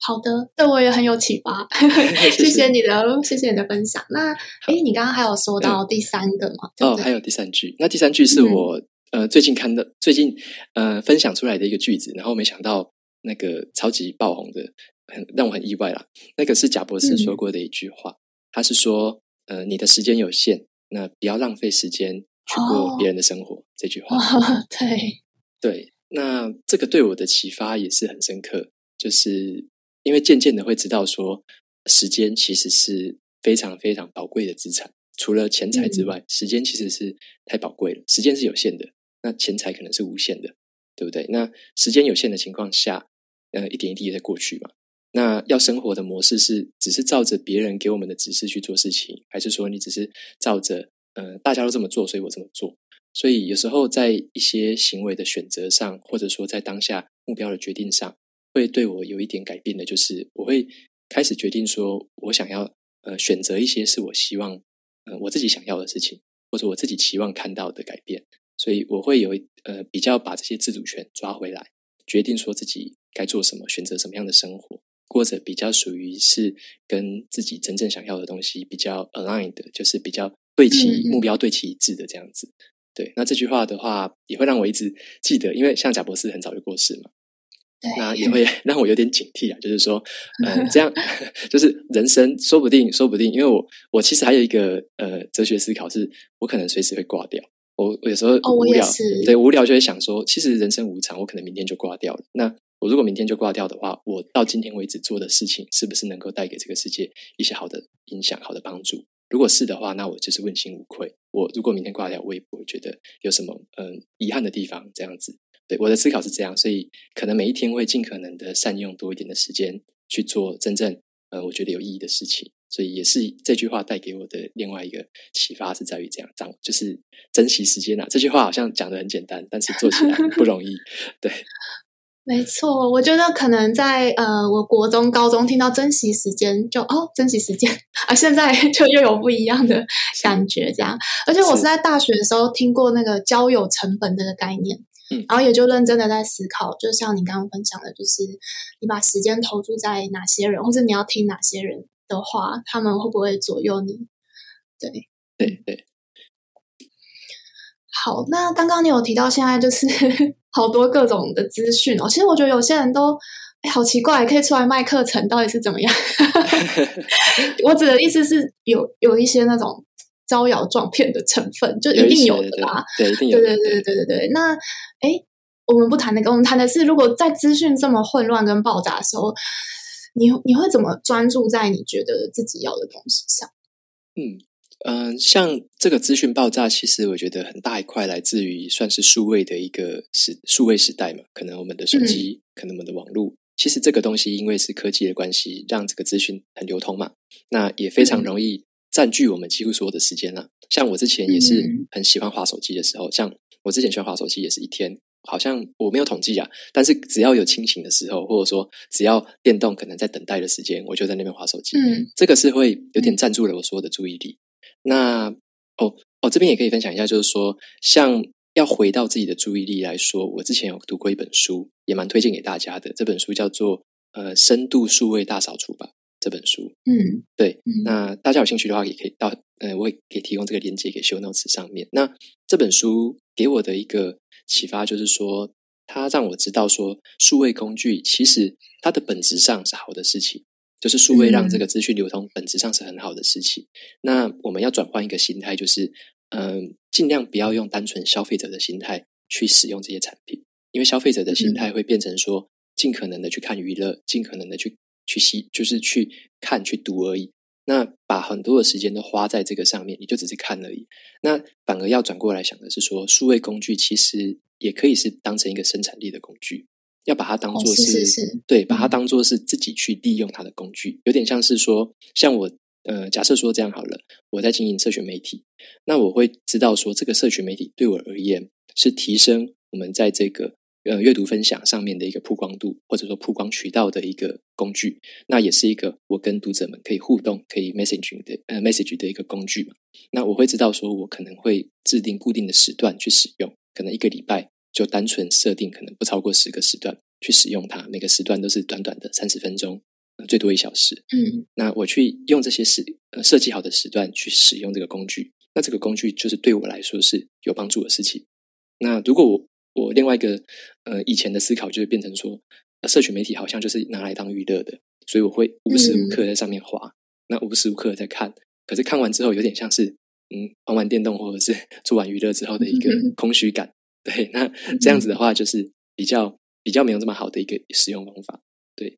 好的，对我也很有启发，谢谢你的，谢谢你的分享。那，诶，你刚刚还有说到第三个吗？哦，还有第三句。那第三句是我、嗯、呃最近看的，最近呃分享出来的一个句子，然后没想到那个超级爆红的，很让我很意外啦。那个是贾博士说过的一句话，嗯、他是说，呃，你的时间有限，那不要浪费时间去过别人的生活。哦、这句话，哦、对对，那这个对我的启发也是很深刻，就是。因为渐渐的会知道说，时间其实是非常非常宝贵的资产。除了钱财之外，时间其实是太宝贵了。时间是有限的，那钱财可能是无限的，对不对？那时间有限的情况下，呃，一点一滴的在过去嘛。那要生活的模式是，只是照着别人给我们的指示去做事情，还是说你只是照着呃大家都这么做，所以我这么做？所以有时候在一些行为的选择上，或者说在当下目标的决定上。会对我有一点改变的，就是我会开始决定说，我想要呃选择一些是我希望呃我自己想要的事情，或者我自己期望看到的改变。所以我会有呃比较把这些自主权抓回来，决定说自己该做什么，选择什么样的生活，过着比较属于是跟自己真正想要的东西比较 aligned 的，就是比较对齐目标对齐一致的这样子。对，那这句话的话也会让我一直记得，因为像贾博士很早就过世嘛。那也会 让我有点警惕啊，就是说，嗯、呃，这样 就是人生说不定，说不定，因为我我其实还有一个呃哲学思考，是我可能随时会挂掉。我我有时候无聊，哦、对无聊就会想说，其实人生无常，我可能明天就挂掉了。那我如果明天就挂掉的话，我到今天为止做的事情，是不是能够带给这个世界一些好的影响、好的帮助？如果是的话，那我就是问心无愧。我如果明天挂掉，我也不会觉得有什么嗯、呃、遗憾的地方，这样子。对，我的思考是这样，所以可能每一天会尽可能的善用多一点的时间去做真正呃我觉得有意义的事情，所以也是这句话带给我的另外一个启发是在于这样，这样就是珍惜时间啊。这句话好像讲的很简单，但是做起来不容易。对，没错，我觉得可能在呃我国中、高中听到珍惜时间就哦珍惜时间 啊，现在就又有不一样的感觉这样。而且我是在大学的时候听过那个交友成本这个概念。嗯，然后也就认真的在思考，就像你刚刚分享的，就是你把时间投注在哪些人，或者你要听哪些人的话，他们会不会左右你？对，对对。好，那刚刚你有提到现在就是 好多各种的资讯哦，其实我觉得有些人都哎，好奇怪，可以出来卖课程，到底是怎么样？我指的意思是有有一些那种。招摇撞骗的成分就一定有的啦，对，一定有的。对对对对对对。那哎，我们不谈那个，我们谈的是，如果在资讯这么混乱跟爆炸的时候，你你会怎么专注在你觉得自己要的东西上？嗯嗯、呃，像这个资讯爆炸，其实我觉得很大一块来自于算是数位的一个时数位时代嘛，可能我们的手机，嗯、可能我们的网络，其实这个东西因为是科技的关系，让这个资讯很流通嘛，那也非常容易。占据我们几乎所有的时间了。像我之前也是很喜欢划手机的时候，嗯、像我之前喜欢划手机也是一天，好像我没有统计啊，但是只要有清醒的时候，或者说只要电动可能在等待的时间，我就在那边划手机。嗯，这个是会有点占住了我所有的注意力。那哦哦，这边也可以分享一下，就是说，像要回到自己的注意力来说，我之前有读过一本书，也蛮推荐给大家的。这本书叫做呃《深度数位大扫除》吧。这本书，嗯，对，嗯、那大家有兴趣的话，也可以到，呃，我也可以提供这个链接给 show notes 上面。那这本书给我的一个启发就是说，它让我知道说，数位工具其实它的本质上是好的事情，就是数位让这个资讯流通，本质上是很好的事情。嗯、那我们要转换一个心态，就是嗯、呃，尽量不要用单纯消费者的心态去使用这些产品，因为消费者的心态会变成说，尽可能的去看娱乐，尽可能的去去吸，就是去看去读而已。那把很多的时间都花在这个上面，你就只是看而已。那反而要转过来想的是说，数位工具其实也可以是当成一个生产力的工具。要把它当做是，哦、是，是，是对，把它当做是自己去利用它的工具，有点像是说，像我，呃，假设说这样好了，我在经营社群媒体，那我会知道说，这个社群媒体对我而言是提升我们在这个呃阅读分享上面的一个曝光度，或者说曝光渠道的一个工具，那也是一个我跟读者们可以互动、可以 messaging 的呃 message 的一个工具嘛。那我会知道说，我可能会制定固定的时段去使用，可能一个礼拜。就单纯设定可能不超过十个时段去使用它，每个时段都是短短的三十分钟，最多一小时。嗯，那我去用这些时呃设计好的时段去使用这个工具，那这个工具就是对我来说是有帮助的事情。那如果我我另外一个呃以前的思考就是变成说，社群媒体好像就是拿来当娱乐的，所以我会无时无刻在上面滑，嗯、那无时无刻在看，可是看完之后有点像是嗯玩玩电动或者是 做完娱乐之后的一个空虚感。对，那这样子的话，就是比较比较没有这么好的一个使用方法。对，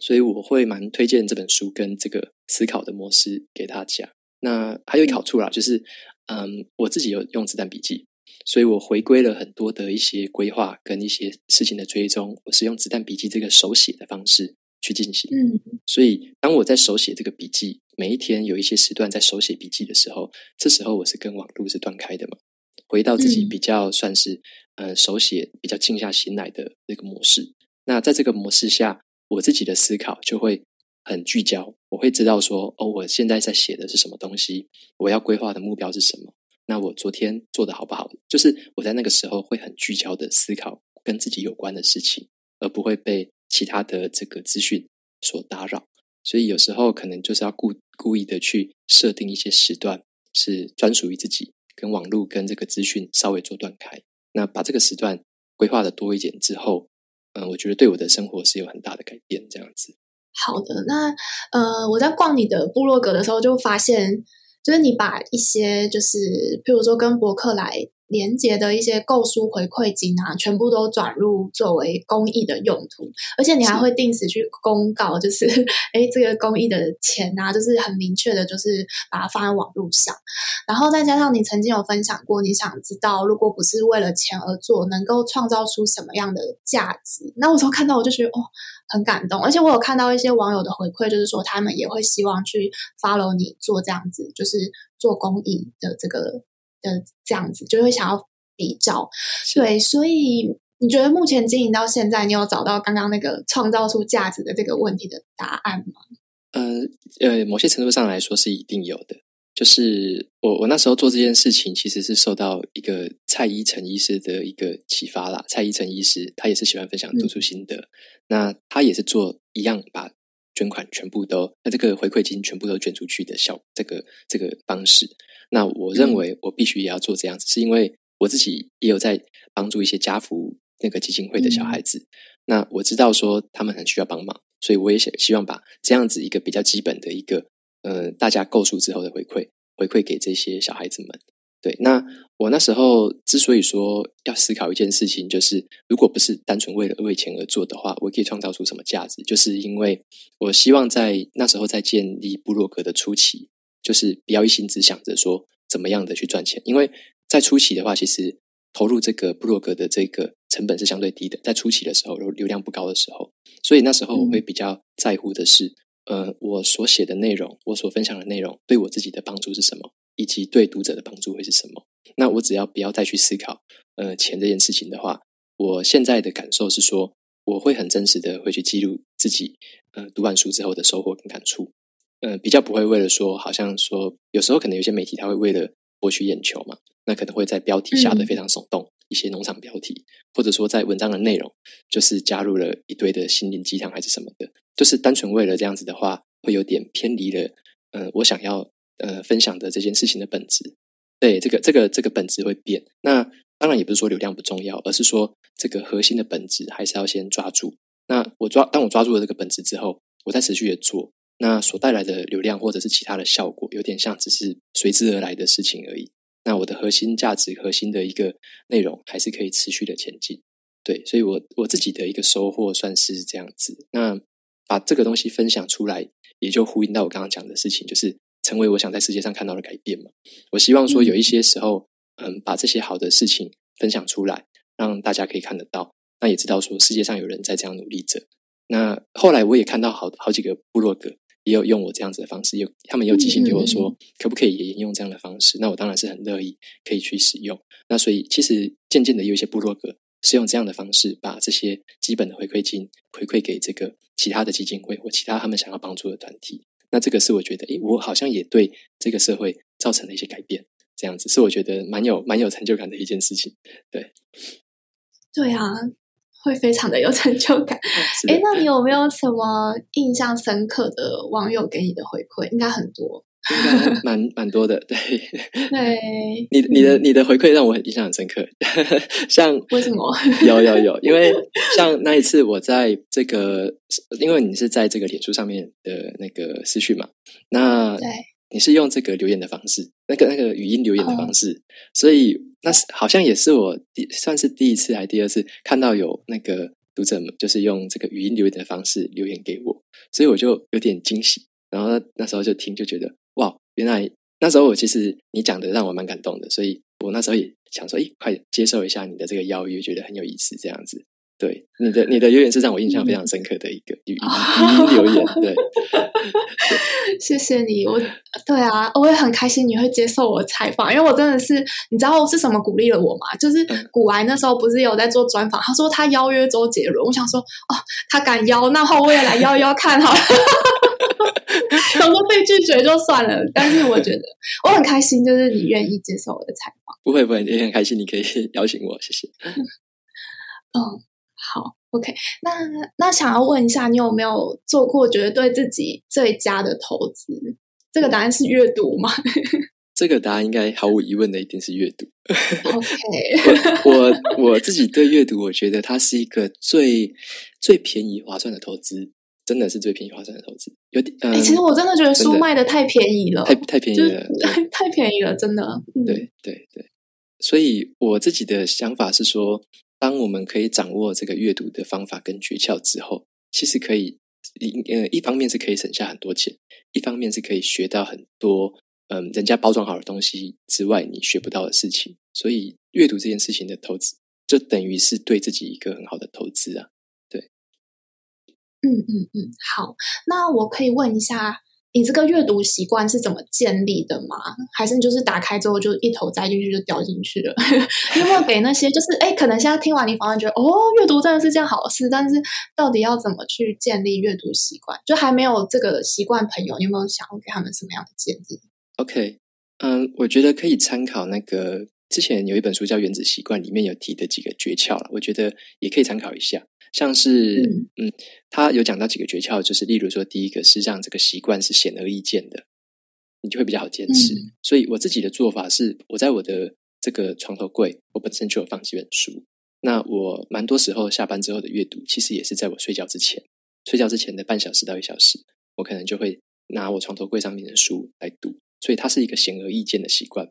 所以我会蛮推荐这本书跟这个思考的模式给大家。那还有一个好处啦，就是嗯，我自己有用子弹笔记，所以我回归了很多的一些规划跟一些事情的追踪，我是用子弹笔记这个手写的方式去进行。嗯，所以当我在手写这个笔记，每一天有一些时段在手写笔记的时候，这时候我是跟网络是断开的嘛。回到自己比较算是、嗯、呃手写比较静下心来的那个模式，那在这个模式下，我自己的思考就会很聚焦。我会知道说，哦，我现在在写的是什么东西，我要规划的目标是什么。那我昨天做的好不好？就是我在那个时候会很聚焦的思考跟自己有关的事情，而不会被其他的这个资讯所打扰。所以有时候可能就是要故故意的去设定一些时段，是专属于自己。跟网络跟这个资讯稍微做断开，那把这个时段规划的多一点之后，嗯、我觉得对我的生活是有很大的改变。这样子。好的，那呃，我在逛你的部落格的时候，就发现，就是你把一些就是，譬如说跟博客来。连接的一些购书回馈金啊，全部都转入作为公益的用途，而且你还会定时去公告，就是哎，这个公益的钱啊，就是很明确的，就是把它放在网络上。然后再加上你曾经有分享过，你想知道如果不是为了钱而做，能够创造出什么样的价值？那我时候看到我就觉得哦，很感动。而且我有看到一些网友的回馈，就是说他们也会希望去 follow 你做这样子，就是做公益的这个。的这样子就会想要比较，对，所以你觉得目前经营到现在，你有找到刚刚那个创造出价值的这个问题的答案吗？呃呃，某些程度上来说是一定有的。就是我我那时候做这件事情，其实是受到一个蔡依晨医师的一个启发啦。蔡依晨医师他也是喜欢分享读书心得，嗯、那他也是做一样把捐款全部都，那这个回馈金全部都捐出去的效这个这个方式。那我认为我必须也要做这样子，嗯、是因为我自己也有在帮助一些家福那个基金会的小孩子。嗯、那我知道说他们很需要帮忙，所以我也想希望把这样子一个比较基本的一个呃大家购书之后的回馈回馈给这些小孩子们。对，那我那时候之所以说要思考一件事情，就是如果不是单纯为了为钱而做的话，我可以创造出什么价值？就是因为我希望在那时候在建立部落格的初期。就是不要一心只想着说怎么样的去赚钱，因为在初期的话，其实投入这个部落格的这个成本是相对低的，在初期的时候流流量不高的时候，所以那时候我会比较在乎的是，呃，我所写的内容，我所分享的内容对我自己的帮助是什么，以及对读者的帮助会是什么。那我只要不要再去思考呃钱这件事情的话，我现在的感受是说，我会很真实的会去记录自己呃读完书之后的收获跟感触。呃，比较不会为了说，好像说，有时候可能有些媒体他会为了博取眼球嘛，那可能会在标题下的非常耸动，嗯、一些农场标题，或者说在文章的内容就是加入了一堆的心灵鸡汤还是什么的，就是单纯为了这样子的话，会有点偏离了，呃，我想要呃分享的这件事情的本质。对，这个这个这个本质会变。那当然也不是说流量不重要，而是说这个核心的本质还是要先抓住。那我抓，当我抓住了这个本质之后。我在持续的做，那所带来的流量或者是其他的效果，有点像只是随之而来的事情而已。那我的核心价值、核心的一个内容，还是可以持续的前进。对，所以我我自己的一个收获算是这样子。那把这个东西分享出来，也就呼应到我刚刚讲的事情，就是成为我想在世界上看到的改变嘛。我希望说有一些时候，嗯，把这些好的事情分享出来，让大家可以看得到，那也知道说世界上有人在这样努力着。那后来我也看到好好几个部落格也有用我这样子的方式，有他们有寄信给我说，可不可以也沿用这样的方式？那我当然是很乐意可以去使用。那所以其实渐渐的有一些部落格。是用这样的方式把这些基本的回馈金回馈给这个其他的基金会或其他他们想要帮助的团体。那这个是我觉得，诶，我好像也对这个社会造成了一些改变。这样子是我觉得蛮有蛮有成就感的一件事情。对，对啊，会非常的有成就感。哎，那你有没有什么印象深刻的网友给你的回馈？应该很多。应该蛮蛮多的，对。对，你你的你的回馈让我很印象很深刻。像为什么？有有有，因为像那一次我在这个，因为你是在这个脸书上面的那个私讯嘛，那对，你是用这个留言的方式，那个那个语音留言的方式，所以那是好像也是我第算是第一次还是第二次看到有那个读者们就是用这个语音留言的方式留言给我，所以我就有点惊喜。然后那时候就听就觉得。哇，原来那时候我其实你讲的让我蛮感动的，所以我那时候也想说，诶，快接受一下你的这个邀约，觉得很有意思，这样子。对，你的你的留言是让我印象非常深刻的一个语音、留言，对。谢谢你，我对啊，我也很开心你会接受我的采访，因为我真的是，你知道是什么鼓励了我吗？就是古癌那时候不是有在做专访，他说他邀约周杰伦，我想说哦，他敢邀，那话，我也来邀一邀看好了。想说被拒绝就算了，但是我觉得我很开心，就是你愿意接受我的采访。不会不会，也很开心，你可以 邀请我，谢谢。嗯，好，OK 那。那那想要问一下，你有没有做过觉得对自己最佳的投资？这个答案是阅读吗？这个答案应该毫无疑问的，一定是阅读。OK，我 我，自己对阅读，我觉得它是一个最最便宜划算的投资。真的是最便宜划算的投资，有点。哎、嗯欸，其实我真的觉得书卖的太便宜了，太太便宜了，太便宜了，真的。嗯、对对对，所以我自己的想法是说，当我们可以掌握这个阅读的方法跟诀窍之后，其实可以一，呃，一方面是可以省下很多钱，一方面是可以学到很多，嗯，人家包装好的东西之外，你学不到的事情。所以，阅读这件事情的投资，就等于是对自己一个很好的投资啊。嗯嗯嗯，好，那我可以问一下，你这个阅读习惯是怎么建立的吗？还是你就是打开之后就一头栽进去就掉进去了？你有没有给那些就是哎，可能现在听完你访问觉得哦，阅读真的是件好事，但是到底要怎么去建立阅读习惯？就还没有这个习惯朋友，你有没有想要给他们什么样的建议？OK，嗯，我觉得可以参考那个之前有一本书叫《原子习惯》，里面有提的几个诀窍了，我觉得也可以参考一下。像是，嗯，他有讲到几个诀窍，就是例如说，第一个是让这个习惯是显而易见的，你就会比较好坚持。嗯。所以我自己的做法是，我在我的这个床头柜，我本身就有放几本书。那我蛮多时候下班之后的阅读，其实也是在我睡觉之前，睡觉之前的半小时到一小时，我可能就会拿我床头柜上面的书来读。所以它是一个显而易见的习惯，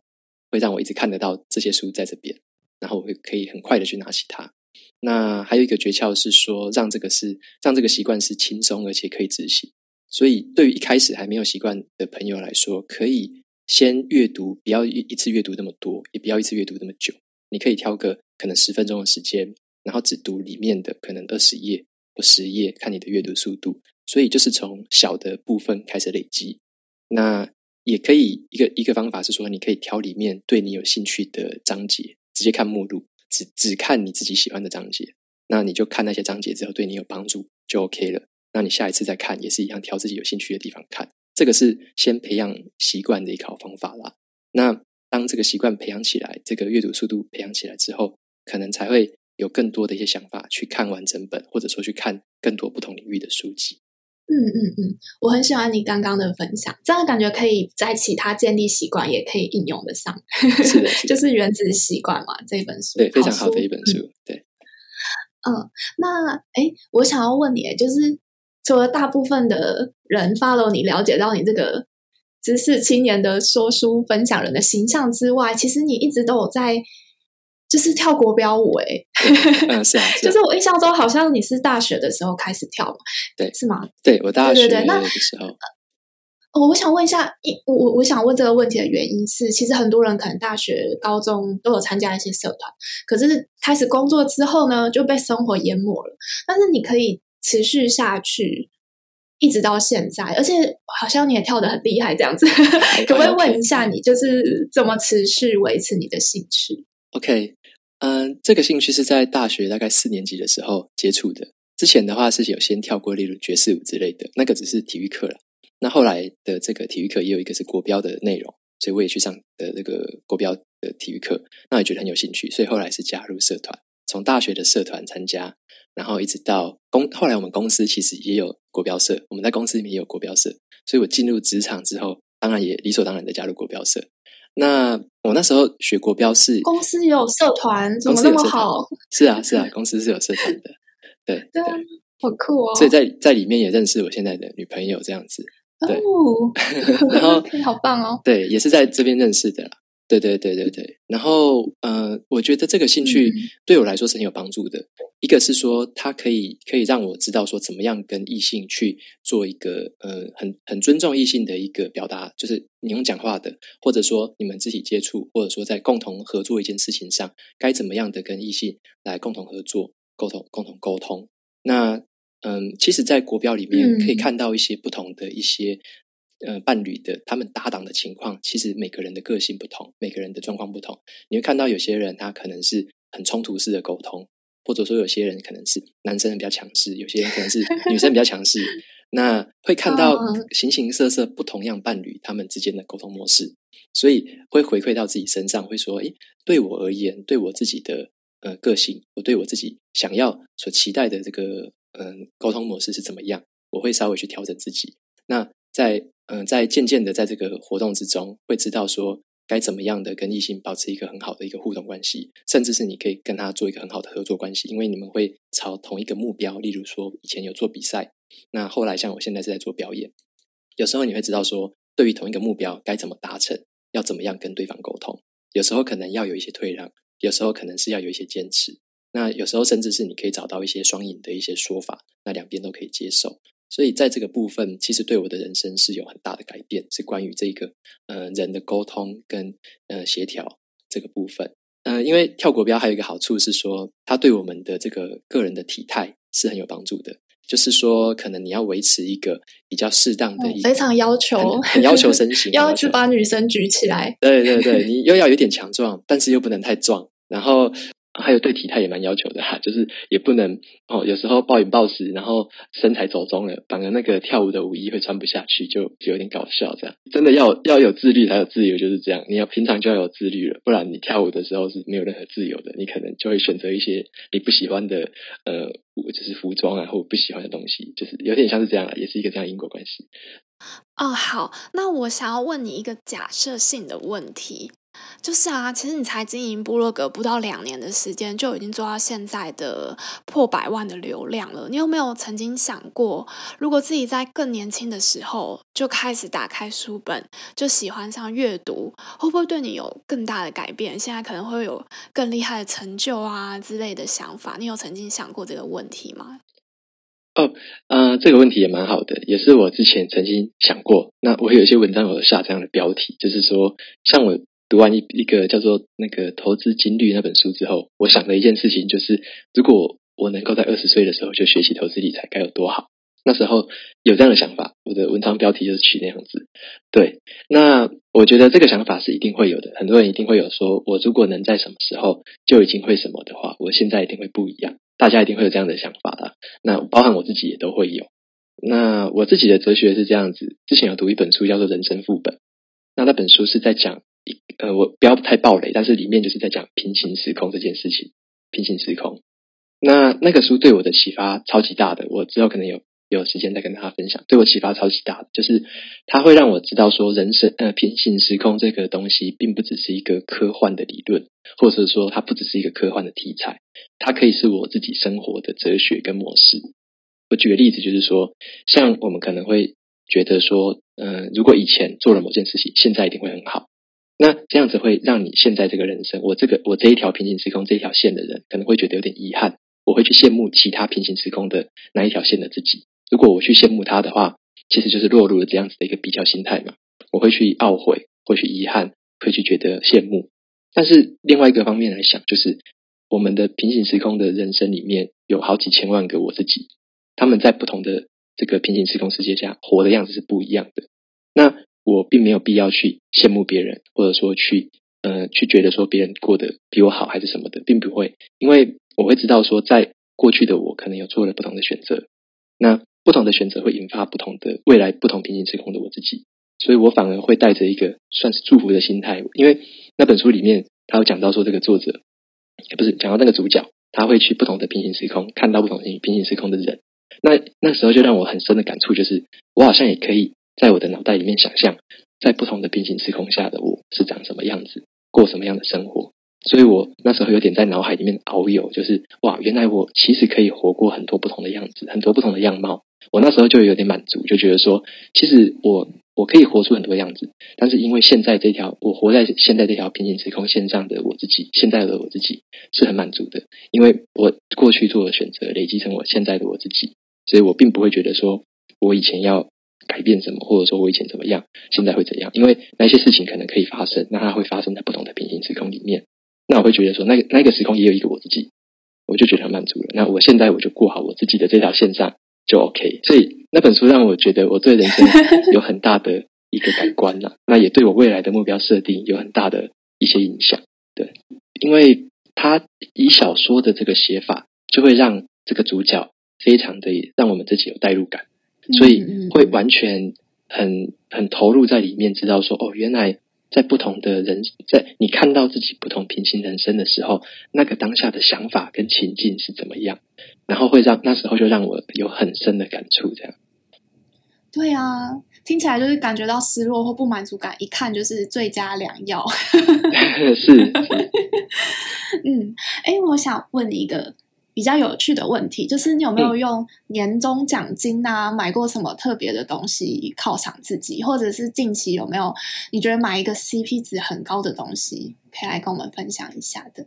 会让我一直看得到这些书在这边，然后我会可以很快的去拿起它。那还有一个诀窍是说，让这个是让这个习惯是轻松而且可以执行。所以，对于一开始还没有习惯的朋友来说，可以先阅读，不要一次阅读那么多，也不要一次阅读那么久。你可以挑个可能十分钟的时间，然后只读里面的可能二十页或十页，看你的阅读速度。所以，就是从小的部分开始累积。那也可以一个一个方法是说，你可以挑里面对你有兴趣的章节，直接看目录。只只看你自己喜欢的章节，那你就看那些章节之后对你有帮助就 OK 了。那你下一次再看也是一样，挑自己有兴趣的地方看。这个是先培养习惯的一个好方法啦。那当这个习惯培养起来，这个阅读速度培养起来之后，可能才会有更多的一些想法去看完整本，或者说去看更多不同领域的书籍。嗯嗯嗯，我很喜欢你刚刚的分享，这样感觉可以在其他建立习惯也可以应用得上。是的，就是《原子习惯》嘛，这本书对，非常好的一本书。嗯、对，嗯，那哎，我想要问你，就是除了大部分的人 follow 你，了解到你这个知识青年的说书分享人的形象之外，其实你一直都有在。就是跳国标舞哎、欸，嗯，是啊，是啊，就是我印象中好像你是大学的时候开始跳嘛，对，是吗？对，我大学的时候，哦，我想问一下，我我我想问这个问题的原因是，其实很多人可能大学、高中都有参加一些社团，可是开始工作之后呢，就被生活淹没了。但是你可以持续下去，一直到现在，而且好像你也跳得很厉害，这样子，可不可以问一下你，就是怎么持续维持你的兴趣？OK，嗯，这个兴趣是在大学大概四年级的时候接触的。之前的话是有先跳过，例如爵士舞之类的，那个只是体育课了。那后来的这个体育课也有一个是国标的内容，所以我也去上的这个国标的体育课，那也觉得很有兴趣，所以后来是加入社团，从大学的社团参加，然后一直到公，后来我们公司其实也有国标社，我们在公司里面也有国标社，所以我进入职场之后，当然也理所当然的加入国标社。那我那时候学国标是公司也有社团，怎么那么好？是啊，是啊，公司是有社团的，对对，好酷哦！所以在在里面也认识我现在的女朋友，这样子，对，哦、然后好棒哦，对，也是在这边认识的啦。对对对对对，然后呃，我觉得这个兴趣对我来说是很有帮助的。嗯、一个是说，它可以可以让我知道说，怎么样跟异性去做一个呃很很尊重异性的一个表达，就是你用讲话的，或者说你们肢体接触，或者说在共同合作一件事情上，该怎么样的跟异性来共同合作、沟通、共同沟通。那嗯、呃，其实，在国标里面可以看到一些不同的一些。呃，伴侣的他们搭档的情况，其实每个人的个性不同，每个人的状况不同。你会看到有些人他可能是很冲突式的沟通，或者说有些人可能是男生比较强势，有些人可能是 女生比较强势。那会看到形形色色不同样伴侣他们之间的沟通模式，所以会回馈到自己身上，会说：诶，对我而言，对我自己的呃个性，我对我自己想要所期待的这个嗯、呃、沟通模式是怎么样？我会稍微去调整自己。那在嗯、在渐渐的在这个活动之中，会知道说该怎么样的跟异性保持一个很好的一个互动关系，甚至是你可以跟他做一个很好的合作关系，因为你们会朝同一个目标。例如说，以前有做比赛，那后来像我现在是在做表演，有时候你会知道说，对于同一个目标该怎么达成，要怎么样跟对方沟通。有时候可能要有一些退让，有时候可能是要有一些坚持，那有时候甚至是你可以找到一些双赢的一些说法，那两边都可以接受。所以在这个部分，其实对我的人生是有很大的改变，是关于这个呃人的沟通跟呃协调这个部分。呃，因为跳国标还有一个好处是说，它对我们的这个个人的体态是很有帮助的。就是说，可能你要维持一个比较适当的非常要求很，很要求身形，要去把女生举起来。对对对，你又要有点强壮，但是又不能太壮，然后。还有对体态也蛮要求的 哈，就是也不能哦，有时候暴饮暴食，然后身材走中了，反而那个跳舞的舞衣会穿不下去，就就有点搞笑。这样真的要要有自律才有自由，就是这样。你要平常就要有自律了，不然你跳舞的时候是没有任何自由的。你可能就会选择一些你不喜欢的呃，就是服装啊，或不喜欢的东西，就是有点像是这样，也是一个这样因果关系。哦，好，那我想要问你一个假设性的问题。就是啊，其实你才经营部落格不到两年的时间，就已经做到现在的破百万的流量了。你有没有曾经想过，如果自己在更年轻的时候就开始打开书本，就喜欢上阅读，会不会对你有更大的改变？现在可能会有更厉害的成就啊之类的想法。你有曾经想过这个问题吗？哦，呃，这个问题也蛮好的，也是我之前曾经想过。那我有一些文章有下这样的标题，就是说，像我。读完一一个叫做那个投资金律那本书之后，我想的一件事情就是，如果我能够在二十岁的时候就学习投资理财，该有多好。那时候有这样的想法，我的文章标题就是取那样子。对，那我觉得这个想法是一定会有的。很多人一定会有说，我如果能在什么时候就已经会什么的话，我现在一定会不一样。大家一定会有这样的想法的。那包含我自己也都会有。那我自己的哲学是这样子，之前有读一本书叫做《人生副本》，那那本书是在讲。呃，我不要太暴雷，但是里面就是在讲平行时空这件事情。平行时空，那那个书对我的启发超级大的，我之后可能有有时间再跟大家分享。对我启发超级大的，就是它会让我知道说，人生呃平行时空这个东西，并不只是一个科幻的理论，或者说它不只是一个科幻的题材，它可以是我自己生活的哲学跟模式。我举个例子，就是说，像我们可能会觉得说，嗯、如果以前做了某件事情，现在一定会很好。那这样子会让你现在这个人生，我这个我这一条平行时空这一条线的人，可能会觉得有点遗憾。我会去羡慕其他平行时空的那一条线的自己。如果我去羡慕他的话，其实就是落入了这样子的一个比较心态嘛。我会去懊悔，会去遗憾，会去觉得羡慕。但是另外一个方面来想，就是我们的平行时空的人生里面有好几千万个我自己，他们在不同的这个平行时空世界下活的样子是不一样的。那我并没有必要去羡慕别人，或者说去呃去觉得说别人过得比我好还是什么的，并不会，因为我会知道说，在过去的我可能有做了不同的选择，那不同的选择会引发不同的未来，不同平行时空的我自己，所以我反而会带着一个算是祝福的心态，因为那本书里面他有讲到说，这个作者不是讲到那个主角，他会去不同的平行时空，看到不同平行时空的人，那那时候就让我很深的感触，就是我好像也可以。在我的脑袋里面想象，在不同的平行时空下的我是长什么样子，过什么样的生活。所以我那时候有点在脑海里面遨游，就是哇，原来我其实可以活过很多不同的样子，很多不同的样貌。我那时候就有点满足，就觉得说，其实我我可以活出很多样子。但是因为现在这条我活在现在这条平行时空线上的我自己，现在的我自己是很满足的，因为我过去做的选择累积成我现在的我自己，所以我并不会觉得说我以前要。改变什么，或者说我以前怎么样，现在会怎样？因为那些事情可能可以发生，那它会发生在不同的平行时空里面。那我会觉得说，那个那个时空也有一个我自己，我就觉得很满足了。那我现在我就过好我自己的这条线上就 OK。所以那本书让我觉得我对人生 有很大的一个改观了，那也对我未来的目标设定有很大的一些影响。对，因为他以小说的这个写法，就会让这个主角非常的让我们自己有代入感。所以会完全很很投入在里面，知道说哦，原来在不同的人，在你看到自己不同平行人生的时候，那个当下的想法跟情境是怎么样，然后会让那时候就让我有很深的感触，这样。对啊，听起来就是感觉到失落或不满足感，一看就是最佳良药。是，是嗯，哎，我想问你一个。比较有趣的问题就是，你有没有用年终奖金啊，买过什么特别的东西犒赏自己，或者是近期有没有你觉得买一个 CP 值很高的东西，可以来跟我们分享一下的？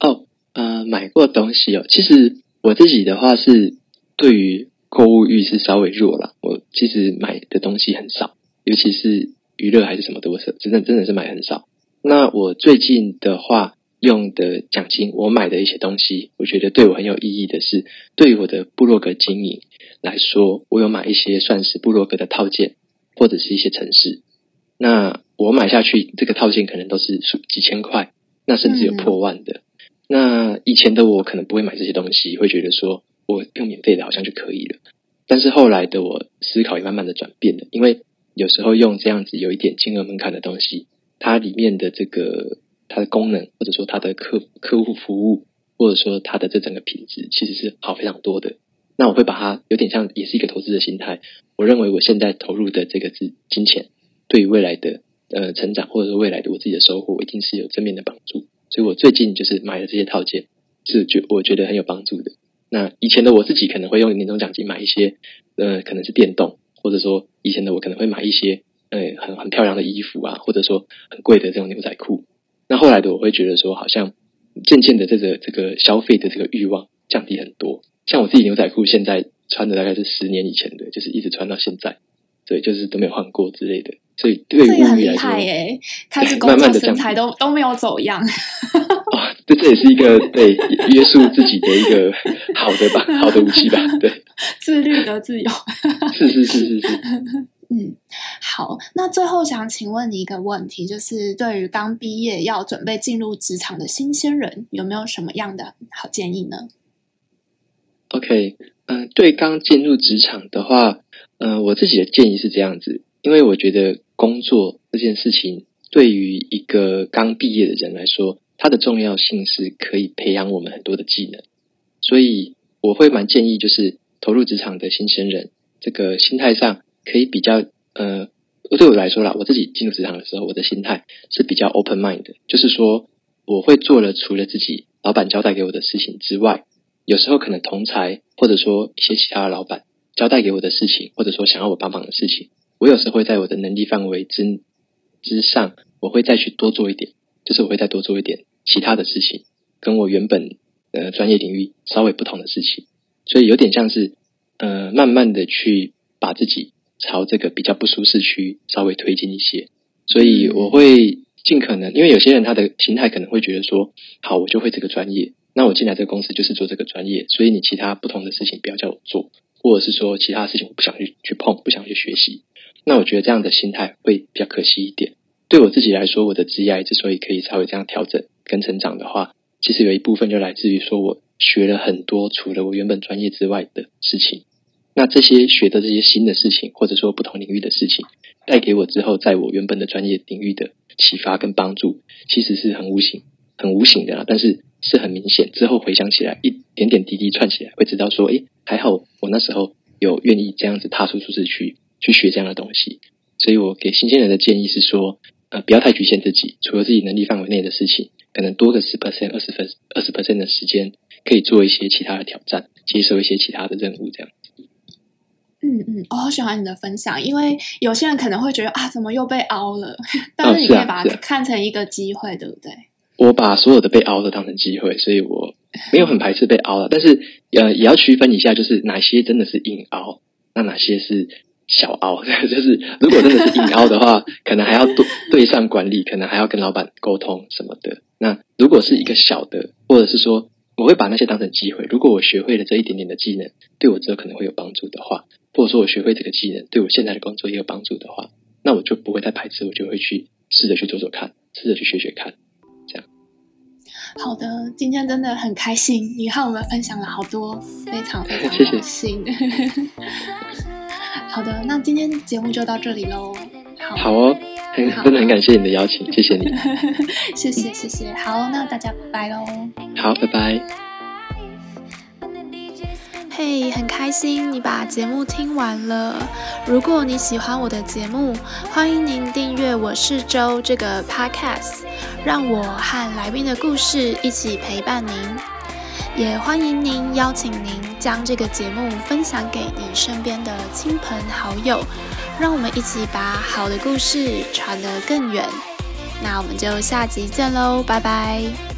哦，呃，买过东西哦，其实我自己的话是对于购物欲是稍微弱了，我其实买的东西很少，尤其是娱乐还是什么的，我是真的真的是买很少。那我最近的话。用的奖金，我买的一些东西，我觉得对我很有意义的是，对于我的部落格经营来说，我有买一些算是部落格的套件，或者是一些城市。那我买下去，这个套件可能都是数几千块，那甚至有破万的。那以前的我可能不会买这些东西，会觉得说我用免费的好像就可以了。但是后来的我思考也慢慢的转变了，因为有时候用这样子有一点金额门槛的东西，它里面的这个。它的功能，或者说它的客客户服务，或者说它的这整个品质，其实是好非常多的。那我会把它有点像，也是一个投资的心态。我认为我现在投入的这个资金钱，对于未来的呃成长，或者说未来的我自己的收获，一定是有正面的帮助。所以我最近就是买了这些套件，是觉我觉得很有帮助的。那以前的我自己可能会用年终奖金买一些，呃，可能是电动，或者说以前的我可能会买一些，呃，很很漂亮的衣服啊，或者说很贵的这种牛仔裤。那后来的我会觉得说，好像渐渐的这个这个消费的这个欲望降低很多。像我自己牛仔裤现在穿的大概是十年以前的，就是一直穿到现在，对，就是都没有换过之类的。所以对于物欲来说，哎，开始慢慢的身材都都没有走样。哦，这这也是一个对约束自己的一个好的吧，好的武器吧，对，自律的自由。是是是是是。嗯，好，那最后想请问你一个问题，就是对于刚毕业要准备进入职场的新鲜人，有没有什么样的好建议呢？OK，嗯、对刚进入职场的话，嗯、我自己的建议是这样子，因为我觉得工作这件事情对于一个刚毕业的人来说，它的重要性是可以培养我们很多的技能，所以我会蛮建议，就是投入职场的新鲜人，这个心态上。可以比较，呃，对我来说啦，我自己进入职场的时候，我的心态是比较 open mind 的，就是说，我会做了除了自己老板交代给我的事情之外，有时候可能同才或者说一些其他的老板交代给我的事情，或者说想要我帮忙的事情，我有时候会在我的能力范围之之上，我会再去多做一点，就是我会再多做一点其他的事情，跟我原本呃专业领域稍微不同的事情，所以有点像是呃慢慢的去把自己朝这个比较不舒适区稍微推进一些，所以我会尽可能，因为有些人他的心态可能会觉得说，好，我就会这个专业。那我进来这个公司就是做这个专业，所以你其他不同的事情不要叫我做，或者是说其他事情我不想去去碰，不想去学习。那我觉得这样的心态会比较可惜一点。对我自己来说，我的职业之所以可以稍微这样调整跟成长的话，其实有一部分就来自于说我学了很多除了我原本专业之外的事情。那这些学的这些新的事情，或者说不同领域的事情，带给我之后在我原本的专业领域的启发跟帮助，其实是很无形、很无形的啦。但是是很明显，之后回想起来，一点点滴滴串起来，会知道说，诶，还好我那时候有愿意这样子踏出舒适区去学这样的东西。所以我给新鲜人的建议是说，呃，不要太局限自己，除了自己能力范围内的事情，可能多个十 percent、二十分、二十 percent 的时间，可以做一些其他的挑战，接受一些其他的任务，这样。嗯嗯，我好喜欢你的分享，因为有些人可能会觉得啊，怎么又被凹了？但是你可以把它看成一个机会，对不对？我把所有的被凹的当成机会，所以我没有很排斥被凹了。但是呃，也要区分一下，就是哪些真的是硬凹，那哪些是小凹。就是如果真的是硬凹的话，可能还要对对上管理，可能还要跟老板沟通什么的。那如果是一个小的，或者是说我会把那些当成机会。如果我学会了这一点点的技能，对我之后可能会有帮助的话，或者说我学会这个技能对我现在的工作也有帮助的话，那我就不会再排斥，我就会去试着去做做看，试着去学学看。这样好的，今天真的很开心，你和我们分享了好多，非常非常开心。谢 谢好的，那今天节目就到这里喽。好，好哦，很真的很感谢你的邀请，谢谢你。谢谢谢谢，好，那大家拜拜喽。好，拜拜。嘿，hey, 很开心你把节目听完了。如果你喜欢我的节目，欢迎您订阅《我是周》这个 Podcast，让我和来宾的故事一起陪伴您。也欢迎您邀请您将这个节目分享给你身边的亲朋好友，让我们一起把好的故事传得更远。那我们就下集见喽，拜拜。